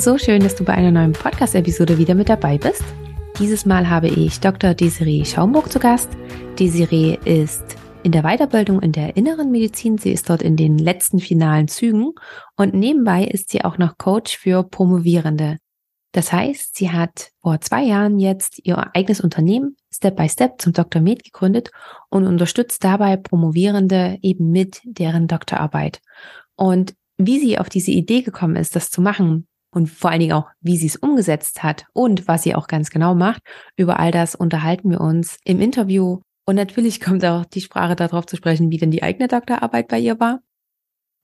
So schön, dass du bei einer neuen Podcast-Episode wieder mit dabei bist. Dieses Mal habe ich Dr. Desiree Schaumburg zu Gast. Desiree ist in der Weiterbildung in der inneren Medizin. Sie ist dort in den letzten finalen Zügen und nebenbei ist sie auch noch Coach für Promovierende. Das heißt, sie hat vor zwei Jahren jetzt ihr eigenes Unternehmen Step by Step zum Dr. Med gegründet und unterstützt dabei Promovierende eben mit deren Doktorarbeit. Und wie sie auf diese Idee gekommen ist, das zu machen und vor allen Dingen auch, wie sie es umgesetzt hat und was sie auch ganz genau macht, über all das unterhalten wir uns im Interview. Und natürlich kommt auch die Sprache darauf zu sprechen, wie denn die eigene Doktorarbeit bei ihr war.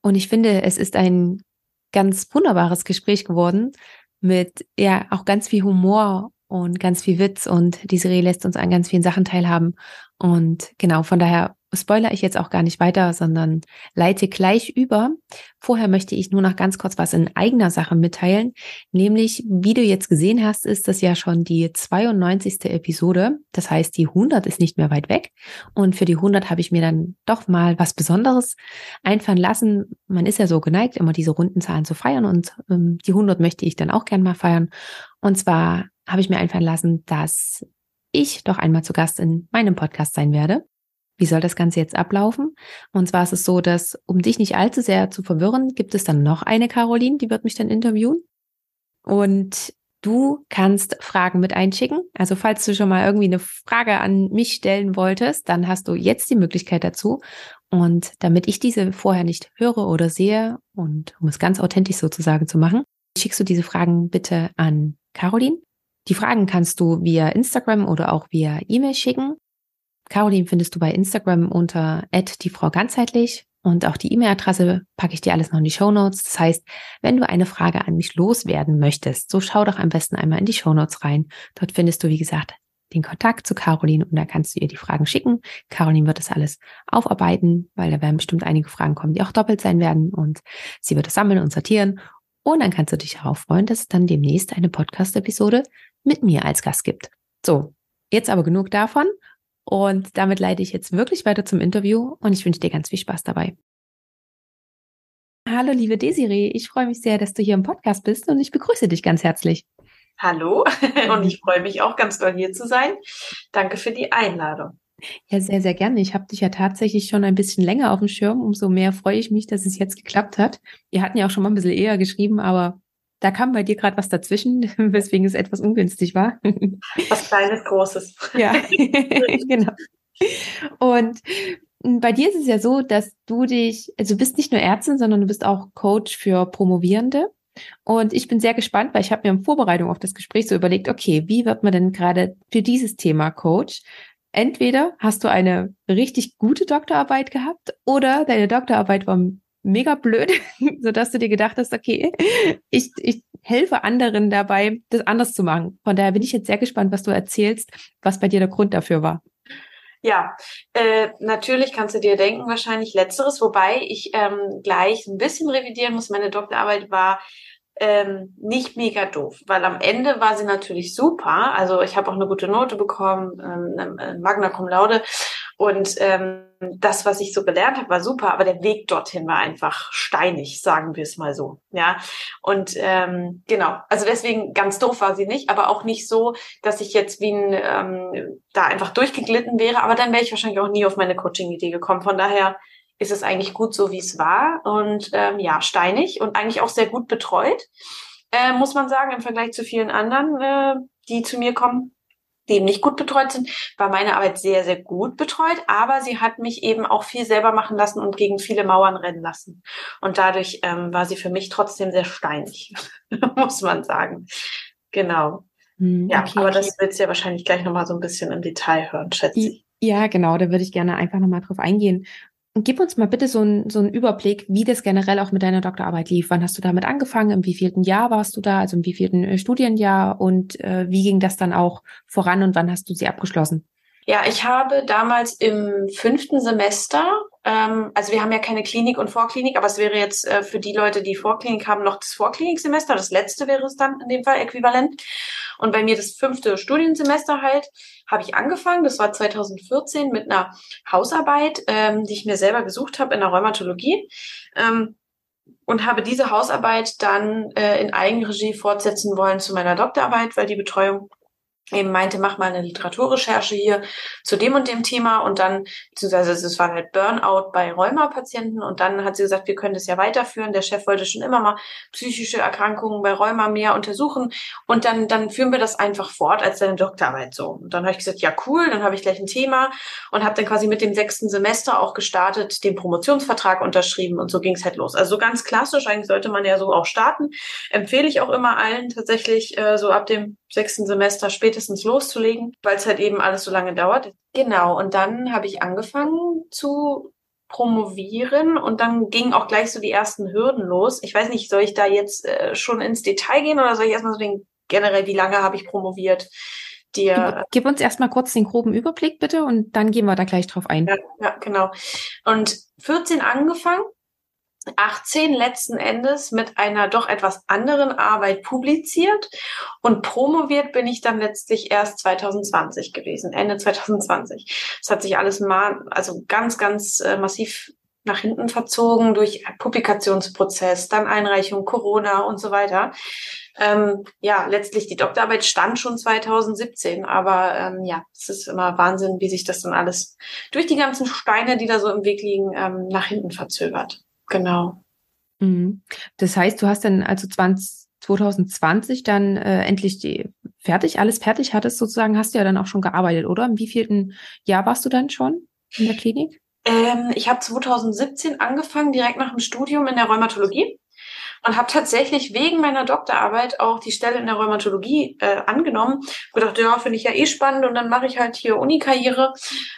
Und ich finde, es ist ein ganz wunderbares Gespräch geworden mit ja auch ganz viel Humor und ganz viel Witz und die Serie lässt uns an ganz vielen Sachen teilhaben. Und genau, von daher spoiler ich jetzt auch gar nicht weiter, sondern leite gleich über. Vorher möchte ich nur noch ganz kurz was in eigener Sache mitteilen. Nämlich, wie du jetzt gesehen hast, ist das ja schon die 92. Episode. Das heißt, die 100 ist nicht mehr weit weg. Und für die 100 habe ich mir dann doch mal was Besonderes einfallen lassen. Man ist ja so geneigt, immer diese runden Zahlen zu feiern und ähm, die 100 möchte ich dann auch gern mal feiern. Und zwar habe ich mir einfallen lassen, dass ich doch einmal zu Gast in meinem Podcast sein werde. Wie soll das Ganze jetzt ablaufen? Und zwar ist es so, dass, um dich nicht allzu sehr zu verwirren, gibt es dann noch eine Caroline, die wird mich dann interviewen. Und du kannst Fragen mit einschicken. Also falls du schon mal irgendwie eine Frage an mich stellen wolltest, dann hast du jetzt die Möglichkeit dazu. Und damit ich diese vorher nicht höre oder sehe und um es ganz authentisch sozusagen zu machen, schickst du diese Fragen bitte an Caroline. Die Fragen kannst du via Instagram oder auch via E-Mail schicken. Caroline findest du bei Instagram unter die Frau ganzheitlich und auch die E-Mail-Adresse packe ich dir alles noch in die Show Notes. Das heißt, wenn du eine Frage an mich loswerden möchtest, so schau doch am besten einmal in die Show Notes rein. Dort findest du, wie gesagt, den Kontakt zu Caroline und da kannst du ihr die Fragen schicken. Caroline wird das alles aufarbeiten, weil da werden bestimmt einige Fragen kommen, die auch doppelt sein werden und sie wird es sammeln und sortieren. Und dann kannst du dich darauf freuen, dass es dann demnächst eine Podcast-Episode mit mir als Gast gibt. So, jetzt aber genug davon und damit leite ich jetzt wirklich weiter zum Interview und ich wünsche dir ganz viel Spaß dabei. Hallo, liebe Desiree, ich freue mich sehr, dass du hier im Podcast bist und ich begrüße dich ganz herzlich. Hallo und ich freue mich auch ganz doll hier zu sein. Danke für die Einladung. Ja, sehr, sehr gerne. Ich habe dich ja tatsächlich schon ein bisschen länger auf dem Schirm. Umso mehr freue ich mich, dass es jetzt geklappt hat. Wir hatten ja auch schon mal ein bisschen eher geschrieben, aber da kam bei dir gerade was dazwischen, weswegen es etwas ungünstig war. Was Kleines, Großes. Ja, genau. Und bei dir ist es ja so, dass du dich, also du bist nicht nur Ärztin, sondern du bist auch Coach für Promovierende. Und ich bin sehr gespannt, weil ich habe mir in Vorbereitung auf das Gespräch so überlegt, okay, wie wird man denn gerade für dieses Thema Coach? Entweder hast du eine richtig gute Doktorarbeit gehabt oder deine Doktorarbeit war mega blöd, so dass du dir gedacht hast, okay, ich, ich helfe anderen dabei, das anders zu machen. Von daher bin ich jetzt sehr gespannt, was du erzählst, was bei dir der Grund dafür war. Ja, äh, natürlich kannst du dir denken, wahrscheinlich letzteres, wobei ich ähm, gleich ein bisschen revidieren muss. Meine Doktorarbeit war ähm, nicht mega doof, weil am Ende war sie natürlich super. Also ich habe auch eine gute Note bekommen, ähm, Magna Cum Laude und ähm, das, was ich so gelernt habe, war super, aber der Weg dorthin war einfach steinig, sagen wir es mal so. Ja. Und ähm, genau, also deswegen ganz doof war sie nicht, aber auch nicht so, dass ich jetzt wie ein ähm, da einfach durchgeglitten wäre, aber dann wäre ich wahrscheinlich auch nie auf meine Coaching-Idee gekommen. Von daher ist es eigentlich gut so, wie es war. Und ähm, ja, steinig und eigentlich auch sehr gut betreut, äh, muss man sagen, im Vergleich zu vielen anderen, äh, die zu mir kommen die eben nicht gut betreut sind, war meine Arbeit sehr, sehr gut betreut, aber sie hat mich eben auch viel selber machen lassen und gegen viele Mauern rennen lassen. Und dadurch ähm, war sie für mich trotzdem sehr steinig, muss man sagen. Genau. Hm, ja, okay, aber okay. das willst du ja wahrscheinlich gleich nochmal so ein bisschen im Detail hören, schätze ich. Ja, genau, da würde ich gerne einfach nochmal drauf eingehen. Gib uns mal bitte so, ein, so einen Überblick, wie das generell auch mit deiner Doktorarbeit lief. Wann hast du damit angefangen? Im wievielten Jahr warst du da? Also im wievielten äh, Studienjahr? Und äh, wie ging das dann auch voran und wann hast du sie abgeschlossen? Ja, ich habe damals im fünften Semester, ähm, also wir haben ja keine Klinik und Vorklinik, aber es wäre jetzt äh, für die Leute, die Vorklinik haben, noch das Vorkliniksemester. Das letzte wäre es dann in dem Fall äquivalent. Und bei mir das fünfte Studiensemester halt, habe ich angefangen. Das war 2014 mit einer Hausarbeit, ähm, die ich mir selber gesucht habe in der Rheumatologie. Ähm, und habe diese Hausarbeit dann äh, in Eigenregie fortsetzen wollen zu meiner Doktorarbeit, weil die Betreuung eben meinte, mach mal eine Literaturrecherche hier zu dem und dem Thema und dann, beziehungsweise es war halt Burnout bei Rheuma-Patienten und dann hat sie gesagt, wir können das ja weiterführen. Der Chef wollte schon immer mal psychische Erkrankungen bei Rheuma mehr untersuchen und dann, dann führen wir das einfach fort als seine Doktorarbeit so. Und dann habe ich gesagt, ja cool, dann habe ich gleich ein Thema und habe dann quasi mit dem sechsten Semester auch gestartet, den Promotionsvertrag unterschrieben und so ging es halt los. Also so ganz klassisch, eigentlich sollte man ja so auch starten. Empfehle ich auch immer allen tatsächlich äh, so ab dem sechsten Semester spätestens loszulegen, weil es halt eben alles so lange dauert. Genau, und dann habe ich angefangen zu promovieren und dann gingen auch gleich so die ersten Hürden los. Ich weiß nicht, soll ich da jetzt äh, schon ins Detail gehen oder soll ich erstmal so den generell, wie lange habe ich promoviert? Dir, gib, uns erstmal kurz den groben Überblick bitte und dann gehen wir da gleich drauf ein. Ja, ja genau. Und 14 angefangen 18 letzten Endes mit einer doch etwas anderen Arbeit publiziert und promoviert bin ich dann letztlich erst 2020 gewesen, Ende 2020. Es hat sich alles mal, also ganz, ganz äh, massiv nach hinten verzogen durch Publikationsprozess, dann Einreichung, Corona und so weiter. Ähm, ja, letztlich die Doktorarbeit stand schon 2017, aber ähm, ja, es ist immer Wahnsinn, wie sich das dann alles durch die ganzen Steine, die da so im Weg liegen, ähm, nach hinten verzögert. Genau. Mhm. Das heißt, du hast dann also 20, 2020 dann äh, endlich die fertig, alles fertig hattest sozusagen, hast du ja dann auch schon gearbeitet, oder? Im wievielten Jahr warst du dann schon in der Klinik? Ähm, ich habe 2017 angefangen, direkt nach dem Studium in der Rheumatologie und habe tatsächlich wegen meiner Doktorarbeit auch die Stelle in der Rheumatologie äh, angenommen. Gedacht, ja, finde ich ja eh spannend und dann mache ich halt hier Uni-Karriere.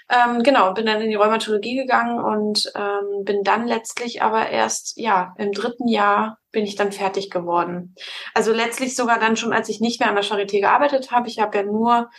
Ähm, genau, bin dann in die Rheumatologie gegangen und ähm, bin dann letztlich aber erst, ja, im dritten Jahr bin ich dann fertig geworden. Also letztlich sogar dann schon, als ich nicht mehr an der Charité gearbeitet habe. Ich habe ja nur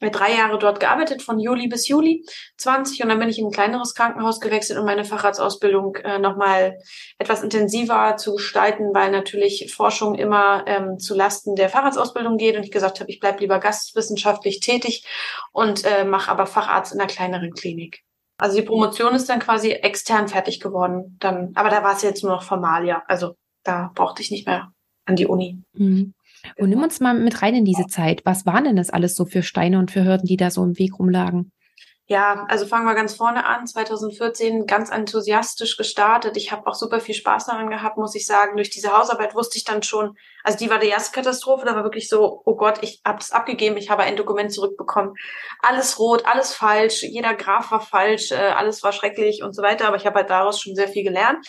drei Jahre dort gearbeitet, von Juli bis Juli 20. Und dann bin ich in ein kleineres Krankenhaus gewechselt, um meine Facharztausbildung äh, nochmal etwas intensiver zu gestalten, weil natürlich Forschung immer ähm, zu Lasten der Facharztausbildung geht. Und ich gesagt habe, ich bleib lieber gastwissenschaftlich tätig und äh, mache aber Facharzt in einer kleineren Klinik. Also die Promotion ist dann quasi extern fertig geworden. Dann, aber da war es jetzt nur noch Formalia. Also da brauchte ich nicht mehr an die Uni. Mhm. Und nimm uns mal mit rein in diese Zeit. Was waren denn das alles so für Steine und für Hürden, die da so im Weg rumlagen? Ja, also fangen wir ganz vorne an. 2014 ganz enthusiastisch gestartet. Ich habe auch super viel Spaß daran gehabt, muss ich sagen. Durch diese Hausarbeit wusste ich dann schon, also die war die erste Katastrophe. Da war wirklich so, oh Gott, ich habe das abgegeben, ich habe ein Dokument zurückbekommen. Alles rot, alles falsch, jeder Graph war falsch, äh, alles war schrecklich und so weiter. Aber ich habe halt daraus schon sehr viel gelernt.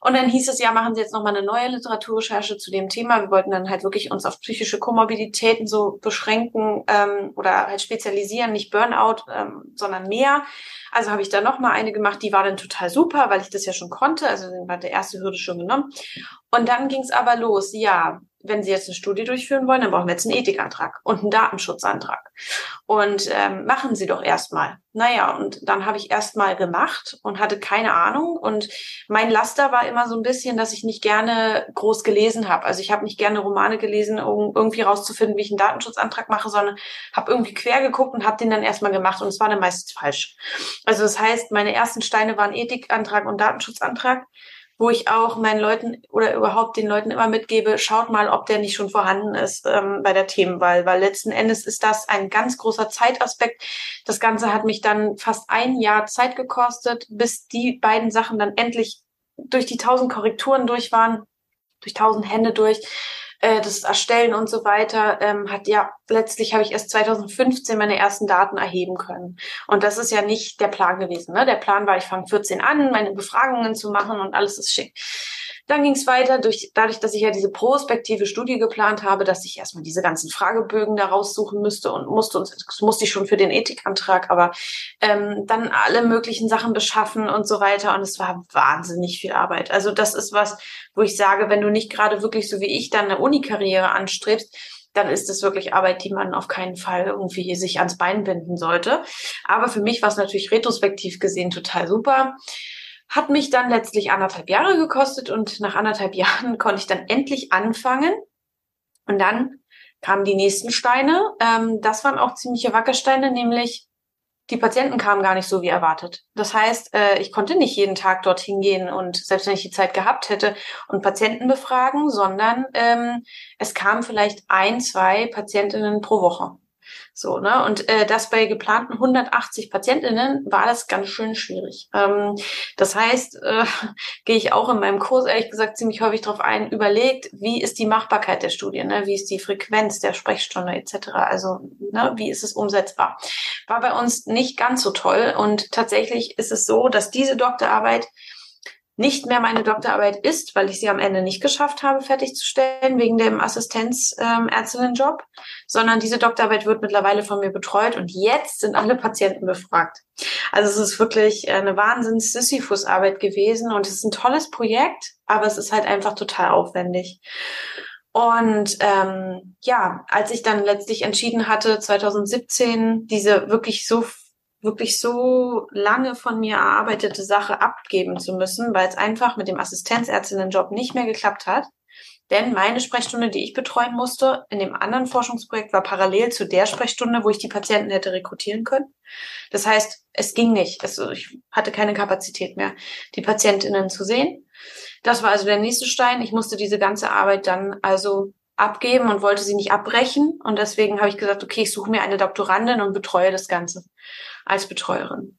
Und dann hieß es ja, machen Sie jetzt nochmal eine neue Literaturrecherche zu dem Thema. Wir wollten dann halt wirklich uns auf psychische Komorbiditäten so beschränken ähm, oder halt spezialisieren, nicht Burnout, ähm, sondern mehr. Also habe ich da nochmal eine gemacht, die war dann total super, weil ich das ja schon konnte. Also dann war der erste Hürde schon genommen. Und dann ging es aber los. Ja, wenn Sie jetzt eine Studie durchführen wollen, dann brauchen wir jetzt einen Ethikantrag und einen Datenschutzantrag. Und ähm, machen Sie doch erstmal. Naja, und dann habe ich erstmal gemacht und hatte keine Ahnung. Und mein Laster war immer so ein bisschen, dass ich nicht gerne groß gelesen habe. Also ich habe nicht gerne Romane gelesen, um irgendwie rauszufinden, wie ich einen Datenschutzantrag mache, sondern habe irgendwie quer geguckt und habe den dann erstmal gemacht. Und es war dann meistens falsch. Also das heißt, meine ersten Steine waren Ethikantrag und Datenschutzantrag wo ich auch meinen Leuten oder überhaupt den Leuten immer mitgebe, schaut mal, ob der nicht schon vorhanden ist ähm, bei der Themenwahl, weil letzten Endes ist das ein ganz großer Zeitaspekt. Das Ganze hat mich dann fast ein Jahr Zeit gekostet, bis die beiden Sachen dann endlich durch die tausend Korrekturen durch waren, durch tausend Hände durch äh, das Erstellen und so weiter, ähm, hat ja letztlich habe ich erst 2015 meine ersten Daten erheben können. Und das ist ja nicht der Plan gewesen. Ne? Der Plan war, ich fange 14 an, meine Befragungen zu machen und alles ist schick. Dann ging es weiter durch, dadurch, dass ich ja diese prospektive Studie geplant habe, dass ich erstmal diese ganzen Fragebögen da raussuchen müsste und musste uns, das musste ich schon für den Ethikantrag, aber ähm, dann alle möglichen Sachen beschaffen und so weiter. Und es war wahnsinnig viel Arbeit. Also das ist was, wo ich sage, wenn du nicht gerade wirklich so wie ich dann eine Unikarriere anstrebst, dann ist es wirklich Arbeit, die man auf keinen Fall irgendwie sich ans Bein binden sollte. Aber für mich war es natürlich retrospektiv gesehen total super. Hat mich dann letztlich anderthalb Jahre gekostet und nach anderthalb Jahren konnte ich dann endlich anfangen. Und dann kamen die nächsten Steine. Ähm, das waren auch ziemliche Wackersteine, nämlich die Patienten kamen gar nicht so wie erwartet. Das heißt, äh, ich konnte nicht jeden Tag dorthin gehen und selbst wenn ich die Zeit gehabt hätte und Patienten befragen, sondern ähm, es kamen vielleicht ein, zwei Patientinnen pro Woche. So, ne? Und äh, das bei geplanten 180 PatientInnen war das ganz schön schwierig. Ähm, das heißt, äh, gehe ich auch in meinem Kurs ehrlich gesagt ziemlich häufig darauf ein, überlegt, wie ist die Machbarkeit der Studie, ne? wie ist die Frequenz der Sprechstunde etc. Also, ne, wie ist es umsetzbar? War bei uns nicht ganz so toll und tatsächlich ist es so, dass diese Doktorarbeit nicht mehr meine Doktorarbeit ist, weil ich sie am Ende nicht geschafft habe, fertigzustellen, wegen dem Assistenzärztinnenjob, ähm, sondern diese Doktorarbeit wird mittlerweile von mir betreut und jetzt sind alle Patienten befragt. Also es ist wirklich eine wahnsinns Sisyphus-Arbeit gewesen und es ist ein tolles Projekt, aber es ist halt einfach total aufwendig. Und ähm, ja, als ich dann letztlich entschieden hatte, 2017 diese wirklich so wirklich so lange von mir erarbeitete Sache abgeben zu müssen, weil es einfach mit dem Assistenzärztinnenjob nicht mehr geklappt hat. Denn meine Sprechstunde, die ich betreuen musste, in dem anderen Forschungsprojekt war parallel zu der Sprechstunde, wo ich die Patienten hätte rekrutieren können. Das heißt, es ging nicht. Also ich hatte keine Kapazität mehr, die Patientinnen zu sehen. Das war also der nächste Stein. Ich musste diese ganze Arbeit dann also abgeben und wollte sie nicht abbrechen. Und deswegen habe ich gesagt, okay, ich suche mir eine Doktorandin und betreue das Ganze als Betreuerin.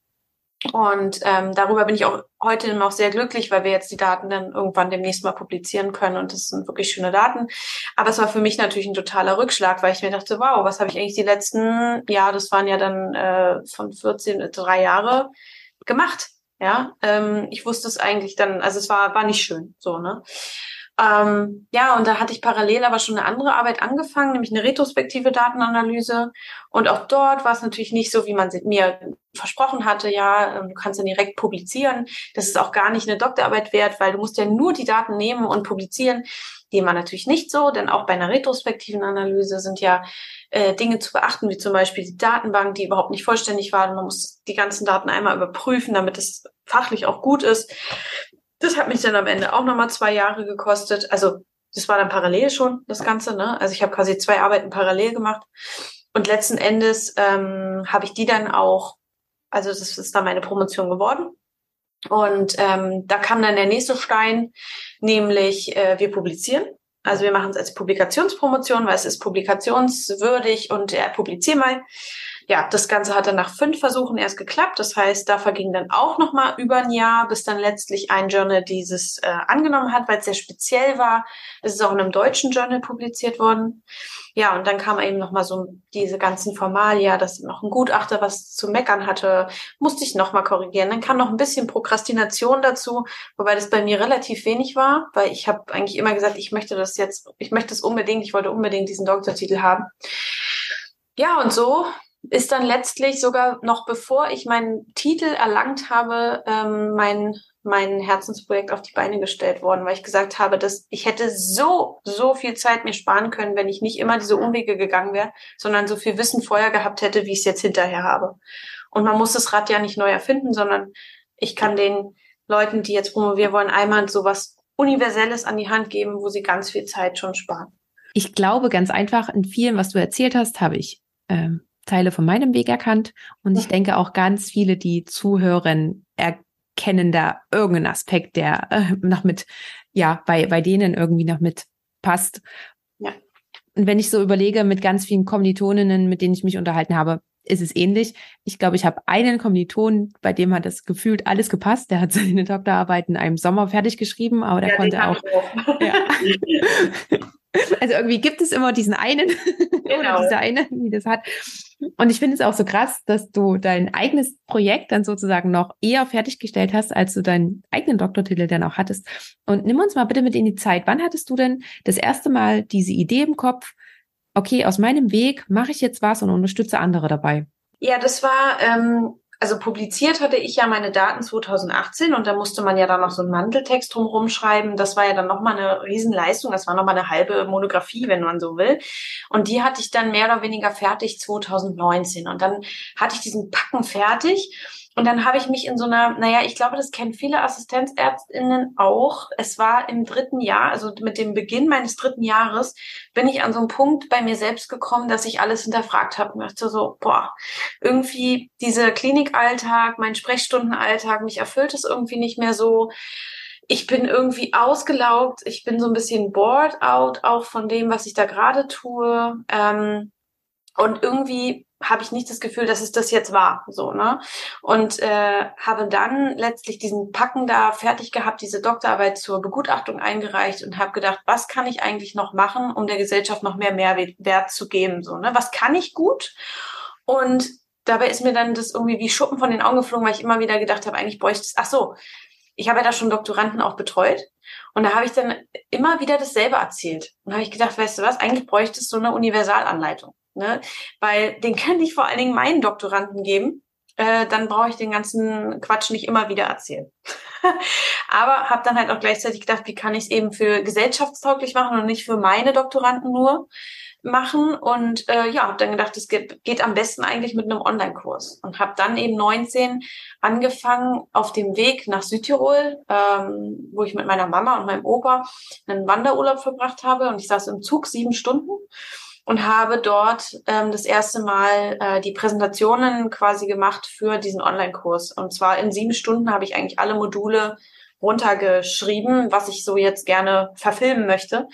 Und ähm, darüber bin ich auch heute auch sehr glücklich, weil wir jetzt die Daten dann irgendwann demnächst mal publizieren können und das sind wirklich schöne Daten. Aber es war für mich natürlich ein totaler Rückschlag, weil ich mir dachte, wow, was habe ich eigentlich die letzten, ja, das waren ja dann äh, von 14, drei Jahre gemacht. Ja, ähm, ich wusste es eigentlich dann, also es war, war nicht schön, so, ne? Ähm, ja, und da hatte ich parallel aber schon eine andere Arbeit angefangen, nämlich eine retrospektive Datenanalyse. Und auch dort war es natürlich nicht so, wie man mir versprochen hatte, ja, ähm, du kannst dann direkt publizieren. Das ist auch gar nicht eine Doktorarbeit wert, weil du musst ja nur die Daten nehmen und publizieren. Die war natürlich nicht so, denn auch bei einer retrospektiven Analyse sind ja äh, Dinge zu beachten, wie zum Beispiel die Datenbank, die überhaupt nicht vollständig war. Man muss die ganzen Daten einmal überprüfen, damit es fachlich auch gut ist. Das hat mich dann am Ende auch nochmal zwei Jahre gekostet. Also das war dann parallel schon, das Ganze. Ne? Also ich habe quasi zwei Arbeiten parallel gemacht. Und letzten Endes ähm, habe ich die dann auch, also das ist dann meine Promotion geworden. Und ähm, da kam dann der nächste Stein, nämlich äh, wir publizieren. Also wir machen es als Publikationspromotion, weil es ist publikationswürdig und äh, publizier mal ja, das Ganze hat dann nach fünf Versuchen erst geklappt. Das heißt, da verging dann auch noch mal über ein Jahr, bis dann letztlich ein Journal dieses äh, angenommen hat, weil es sehr speziell war. Es ist auch in einem deutschen Journal publiziert worden. Ja, und dann kam eben noch mal so diese ganzen Formalia, dass noch ein Gutachter was zu meckern hatte, musste ich noch mal korrigieren. Dann kam noch ein bisschen Prokrastination dazu, wobei das bei mir relativ wenig war, weil ich habe eigentlich immer gesagt, ich möchte das jetzt, ich möchte es unbedingt, ich wollte unbedingt diesen Doktortitel haben. Ja, und so ist dann letztlich sogar noch bevor ich meinen Titel erlangt habe, ähm, mein mein Herzensprojekt auf die Beine gestellt worden, weil ich gesagt habe, dass ich hätte so, so viel Zeit mir sparen können, wenn ich nicht immer diese Umwege gegangen wäre, sondern so viel Wissen vorher gehabt hätte, wie ich es jetzt hinterher habe. Und man muss das Rad ja nicht neu erfinden, sondern ich kann den Leuten, die jetzt promovieren wollen, einmal so was Universelles an die Hand geben, wo sie ganz viel Zeit schon sparen. Ich glaube ganz einfach, in vielen, was du erzählt hast, habe ich ähm, Teile von meinem Weg erkannt. Und ich denke auch ganz viele, die zuhören, erkennen da irgendeinen Aspekt, der äh, noch mit, ja, bei, bei denen irgendwie noch mit passt. Ja. Und wenn ich so überlege, mit ganz vielen Kommilitoninnen, mit denen ich mich unterhalten habe, ist es ähnlich. Ich glaube, ich habe einen Kommiliton, bei dem hat das gefühlt alles gepasst. Der hat seine Doktorarbeit in einem Sommer fertig geschrieben, aber der ja, konnte auch. auch. Ja. Also irgendwie gibt es immer diesen einen genau. oder diese eine, die das hat. Und ich finde es auch so krass, dass du dein eigenes Projekt dann sozusagen noch eher fertiggestellt hast, als du deinen eigenen Doktortitel dann auch hattest. Und nimm uns mal bitte mit in die Zeit. Wann hattest du denn das erste Mal diese Idee im Kopf? Okay, aus meinem Weg mache ich jetzt was und unterstütze andere dabei. Ja, das war ähm, also publiziert hatte ich ja meine Daten 2018 und da musste man ja dann noch so einen Manteltext drumherum schreiben. Das war ja dann nochmal eine Riesenleistung. Das war nochmal eine halbe Monographie, wenn man so will. Und die hatte ich dann mehr oder weniger fertig 2019. Und dann hatte ich diesen Packen fertig. Und dann habe ich mich in so einer, naja, ich glaube, das kennen viele Assistenzärztinnen auch. Es war im dritten Jahr, also mit dem Beginn meines dritten Jahres, bin ich an so einen Punkt bei mir selbst gekommen, dass ich alles hinterfragt habe. Ich dachte so, boah, irgendwie dieser Klinikalltag, mein Sprechstundenalltag, mich erfüllt es irgendwie nicht mehr so ich bin irgendwie ausgelaugt, ich bin so ein bisschen bored out auch von dem, was ich da gerade tue. Ähm, und irgendwie habe ich nicht das Gefühl, dass es das jetzt war, so ne? Und äh, habe dann letztlich diesen Packen da fertig gehabt, diese Doktorarbeit zur Begutachtung eingereicht und habe gedacht, was kann ich eigentlich noch machen, um der Gesellschaft noch mehr Mehrwert zu geben, so ne? Was kann ich gut? Und dabei ist mir dann das irgendwie wie Schuppen von den Augen geflogen, weil ich immer wieder gedacht habe, eigentlich bräuchte es. Ach so, ich habe ja da schon Doktoranden auch betreut und da habe ich dann immer wieder dasselbe erzählt und habe ich gedacht, weißt du was? Eigentlich bräuchte es so eine Universalanleitung ne? Weil den kann ich vor allen Dingen meinen Doktoranden geben. Äh, dann brauche ich den ganzen Quatsch nicht immer wieder erzählen. Aber habe dann halt auch gleichzeitig gedacht, wie kann ich es eben für gesellschaftstauglich machen und nicht für meine Doktoranden nur machen und äh, ja, habe dann gedacht, es geht, geht am besten eigentlich mit einem Online-Kurs und habe dann eben 19 angefangen auf dem Weg nach Südtirol, ähm, wo ich mit meiner Mama und meinem Opa einen Wanderurlaub verbracht habe und ich saß im Zug sieben Stunden und habe dort ähm, das erste Mal äh, die Präsentationen quasi gemacht für diesen Online-Kurs. Und zwar in sieben Stunden habe ich eigentlich alle Module runtergeschrieben, was ich so jetzt gerne verfilmen möchte,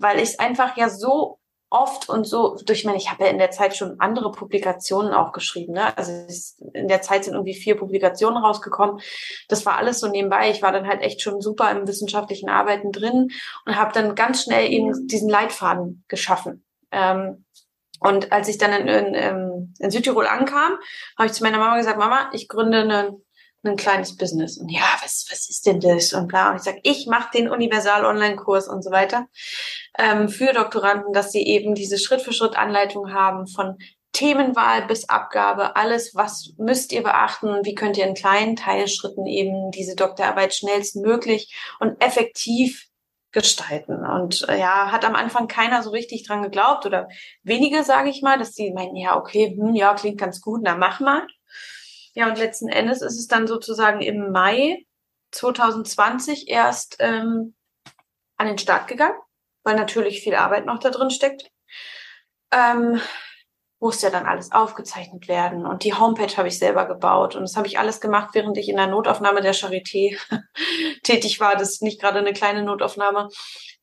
weil ich es einfach ja so oft und so durch meine, ich habe ja in der Zeit schon andere Publikationen auch geschrieben. Ne? Also in der Zeit sind irgendwie vier Publikationen rausgekommen. Das war alles so nebenbei. Ich war dann halt echt schon super im wissenschaftlichen Arbeiten drin und habe dann ganz schnell eben diesen Leitfaden geschaffen. Ähm, und als ich dann in, in, ähm, in Südtirol ankam, habe ich zu meiner Mama gesagt, Mama, ich gründe einen ein kleines Business. Und ja, was, was ist denn das? Und bla. Und ich sage, ich mache den Universal-Online-Kurs und so weiter ähm, für Doktoranden, dass sie eben diese Schritt-für-Schritt-Anleitung haben von Themenwahl bis Abgabe, alles, was müsst ihr beachten, wie könnt ihr in kleinen Teilschritten eben diese Doktorarbeit schnellstmöglich und effektiv gestalten. Und äh, ja, hat am Anfang keiner so richtig dran geglaubt oder wenige, sage ich mal, dass die meinen, ja, okay, hm, ja, klingt ganz gut, na mach mal. Ja, und letzten Endes ist es dann sozusagen im Mai 2020 erst ähm, an den Start gegangen, weil natürlich viel Arbeit noch da drin steckt. Ähm, musste ja dann alles aufgezeichnet werden. Und die Homepage habe ich selber gebaut. Und das habe ich alles gemacht, während ich in der Notaufnahme der Charité tätig war. Das ist nicht gerade eine kleine Notaufnahme.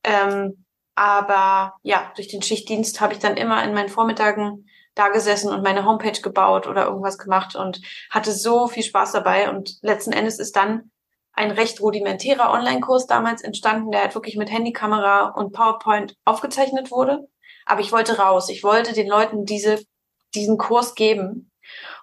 Ähm, aber ja, durch den Schichtdienst habe ich dann immer in meinen Vormittagen da gesessen und meine Homepage gebaut oder irgendwas gemacht und hatte so viel Spaß dabei. Und letzten Endes ist dann ein recht rudimentärer Online-Kurs damals entstanden, der halt wirklich mit Handykamera und PowerPoint aufgezeichnet wurde. Aber ich wollte raus. Ich wollte den Leuten diese, diesen Kurs geben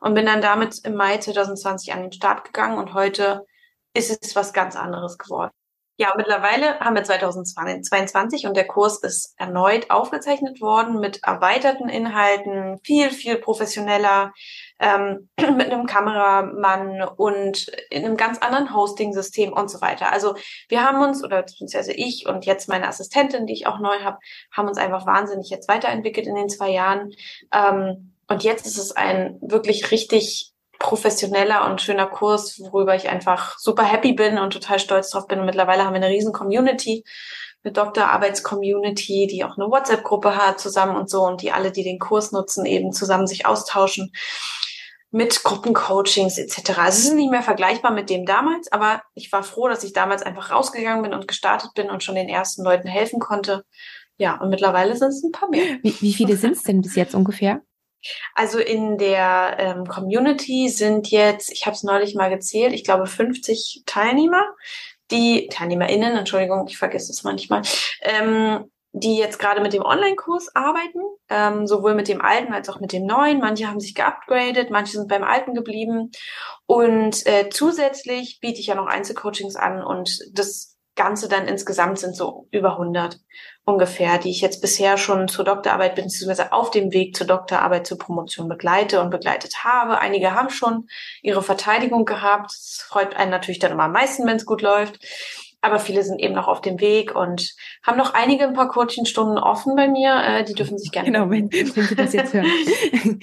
und bin dann damit im Mai 2020 an den Start gegangen und heute ist es was ganz anderes geworden. Ja, mittlerweile haben wir 2022 und der Kurs ist erneut aufgezeichnet worden mit erweiterten Inhalten, viel, viel professioneller, ähm, mit einem Kameramann und in einem ganz anderen Hosting-System und so weiter. Also wir haben uns, oder beziehungsweise ich und jetzt meine Assistentin, die ich auch neu habe, haben uns einfach wahnsinnig jetzt weiterentwickelt in den zwei Jahren. Ähm, und jetzt ist es ein wirklich richtig professioneller und schöner Kurs, worüber ich einfach super happy bin und total stolz drauf bin. Und mittlerweile haben wir eine riesen Community, eine Doktorarbeits-Community, die auch eine WhatsApp-Gruppe hat zusammen und so und die alle, die den Kurs nutzen, eben zusammen sich austauschen mit Gruppencoachings etc. Also es ist nicht mehr vergleichbar mit dem damals, aber ich war froh, dass ich damals einfach rausgegangen bin und gestartet bin und schon den ersten Leuten helfen konnte. Ja, und mittlerweile sind es ein paar mehr. Wie, wie viele sind es denn bis jetzt ungefähr? Also in der ähm, Community sind jetzt, ich habe es neulich mal gezählt, ich glaube 50 Teilnehmer, die TeilnehmerInnen, Entschuldigung, ich vergesse es manchmal, ähm, die jetzt gerade mit dem Online-Kurs arbeiten, ähm, sowohl mit dem alten als auch mit dem neuen. Manche haben sich geupgradet, manche sind beim alten geblieben. Und äh, zusätzlich biete ich ja noch Einzelcoachings an und das Ganze dann insgesamt sind so über 100 ungefähr, die ich jetzt bisher schon zur Doktorarbeit bzw. auf dem Weg zur Doktorarbeit zur Promotion begleite und begleitet habe. Einige haben schon ihre Verteidigung gehabt. Es freut einen natürlich dann immer am meisten, wenn es gut läuft. Aber viele sind eben noch auf dem Weg und haben noch einige ein paar Coachingstunden offen bei mir. Äh, die dürfen sich gerne. Genau, wenn, wenn Sie das jetzt hören.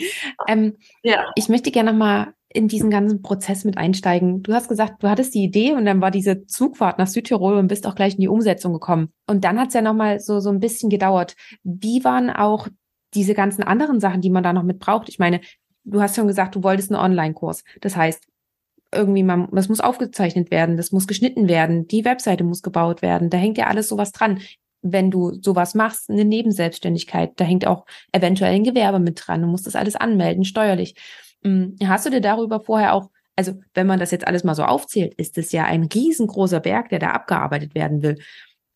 ähm, ja. Ich möchte gerne nochmal in diesen ganzen Prozess mit einsteigen. Du hast gesagt, du hattest die Idee und dann war diese Zugfahrt nach Südtirol und bist auch gleich in die Umsetzung gekommen. Und dann hat es ja nochmal so, so ein bisschen gedauert. Wie waren auch diese ganzen anderen Sachen, die man da noch mit braucht? Ich meine, du hast schon gesagt, du wolltest einen Online-Kurs. Das heißt, irgendwie, man, das muss aufgezeichnet werden, das muss geschnitten werden, die Webseite muss gebaut werden, da hängt ja alles sowas dran. Wenn du sowas machst, eine Nebenselbstständigkeit, da hängt auch eventuell ein Gewerbe mit dran, du musst das alles anmelden, steuerlich. Hm, hast du dir darüber vorher auch, also wenn man das jetzt alles mal so aufzählt, ist es ja ein riesengroßer Berg, der da abgearbeitet werden will.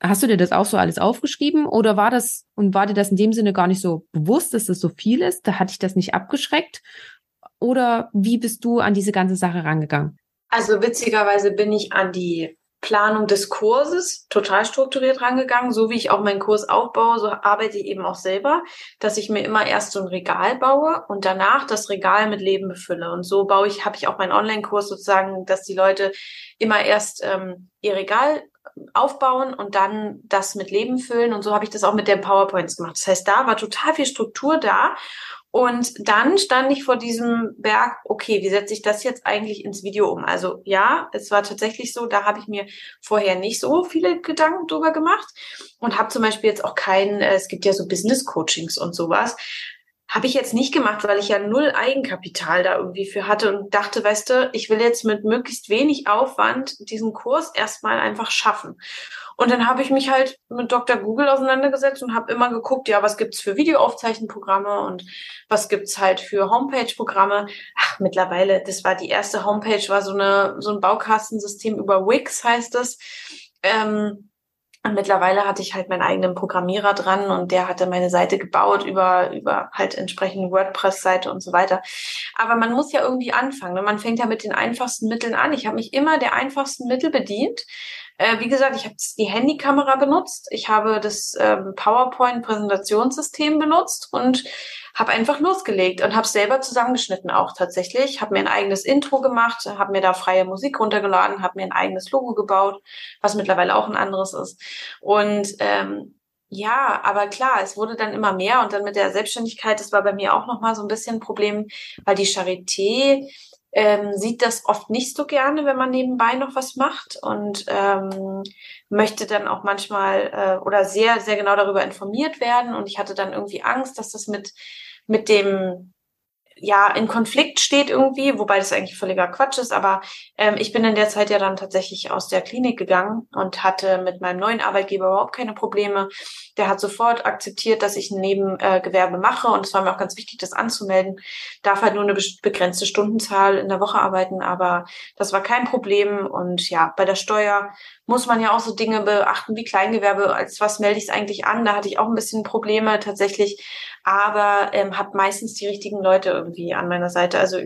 Hast du dir das auch so alles aufgeschrieben oder war das und war dir das in dem Sinne gar nicht so bewusst, dass das so viel ist? Da hatte ich das nicht abgeschreckt? Oder wie bist du an diese ganze Sache rangegangen? Also witzigerweise bin ich an die Planung des Kurses total strukturiert rangegangen, so wie ich auch meinen Kurs aufbaue, so arbeite ich eben auch selber, dass ich mir immer erst so ein Regal baue und danach das Regal mit Leben befülle. Und so baue ich, habe ich auch meinen Online-Kurs sozusagen, dass die Leute immer erst ähm, ihr Regal aufbauen und dann das mit Leben füllen. Und so habe ich das auch mit den PowerPoints gemacht. Das heißt, da war total viel Struktur da und dann stand ich vor diesem Berg, okay, wie setze ich das jetzt eigentlich ins Video um? Also ja, es war tatsächlich so, da habe ich mir vorher nicht so viele Gedanken drüber gemacht und habe zum Beispiel jetzt auch keinen, äh, es gibt ja so Business-Coachings und sowas, habe ich jetzt nicht gemacht, weil ich ja null Eigenkapital da irgendwie für hatte und dachte, weißt du, ich will jetzt mit möglichst wenig Aufwand diesen Kurs erstmal einfach schaffen. Und dann habe ich mich halt mit Dr. Google auseinandergesetzt und habe immer geguckt, ja, was gibt's für Videoaufzeichenprogramme und was gibt's halt für Homepage-Programme. Ach, mittlerweile, das war die erste Homepage, war so eine so ein Baukastensystem über Wix heißt es. Ähm, und mittlerweile hatte ich halt meinen eigenen Programmierer dran und der hatte meine Seite gebaut über, über halt entsprechende WordPress-Seite und so weiter. Aber man muss ja irgendwie anfangen. Ne? Man fängt ja mit den einfachsten Mitteln an. Ich habe mich immer der einfachsten Mittel bedient. Äh, wie gesagt, ich habe die Handykamera benutzt. Ich habe das ähm, PowerPoint-Präsentationssystem benutzt und habe einfach losgelegt und habe selber zusammengeschnitten auch tatsächlich. Habe mir ein eigenes Intro gemacht, habe mir da freie Musik runtergeladen, habe mir ein eigenes Logo gebaut, was mittlerweile auch ein anderes ist. Und ähm, ja, aber klar, es wurde dann immer mehr und dann mit der Selbstständigkeit, das war bei mir auch nochmal so ein bisschen ein Problem, weil die Charité ähm, sieht das oft nicht so gerne, wenn man nebenbei noch was macht und ähm, möchte dann auch manchmal äh, oder sehr, sehr genau darüber informiert werden. Und ich hatte dann irgendwie Angst, dass das mit, mit dem ja in Konflikt steht irgendwie, wobei das eigentlich völliger Quatsch ist. Aber ähm, ich bin in der Zeit ja dann tatsächlich aus der Klinik gegangen und hatte mit meinem neuen Arbeitgeber überhaupt keine Probleme. Der hat sofort akzeptiert, dass ich ein Nebengewerbe mache und es war mir auch ganz wichtig, das anzumelden. Darf halt nur eine begrenzte Stundenzahl in der Woche arbeiten, aber das war kein Problem. Und ja, bei der Steuer muss man ja auch so Dinge beachten wie Kleingewerbe. Als was melde ich es eigentlich an? Da hatte ich auch ein bisschen Probleme tatsächlich aber ähm, habe meistens die richtigen Leute irgendwie an meiner Seite. Also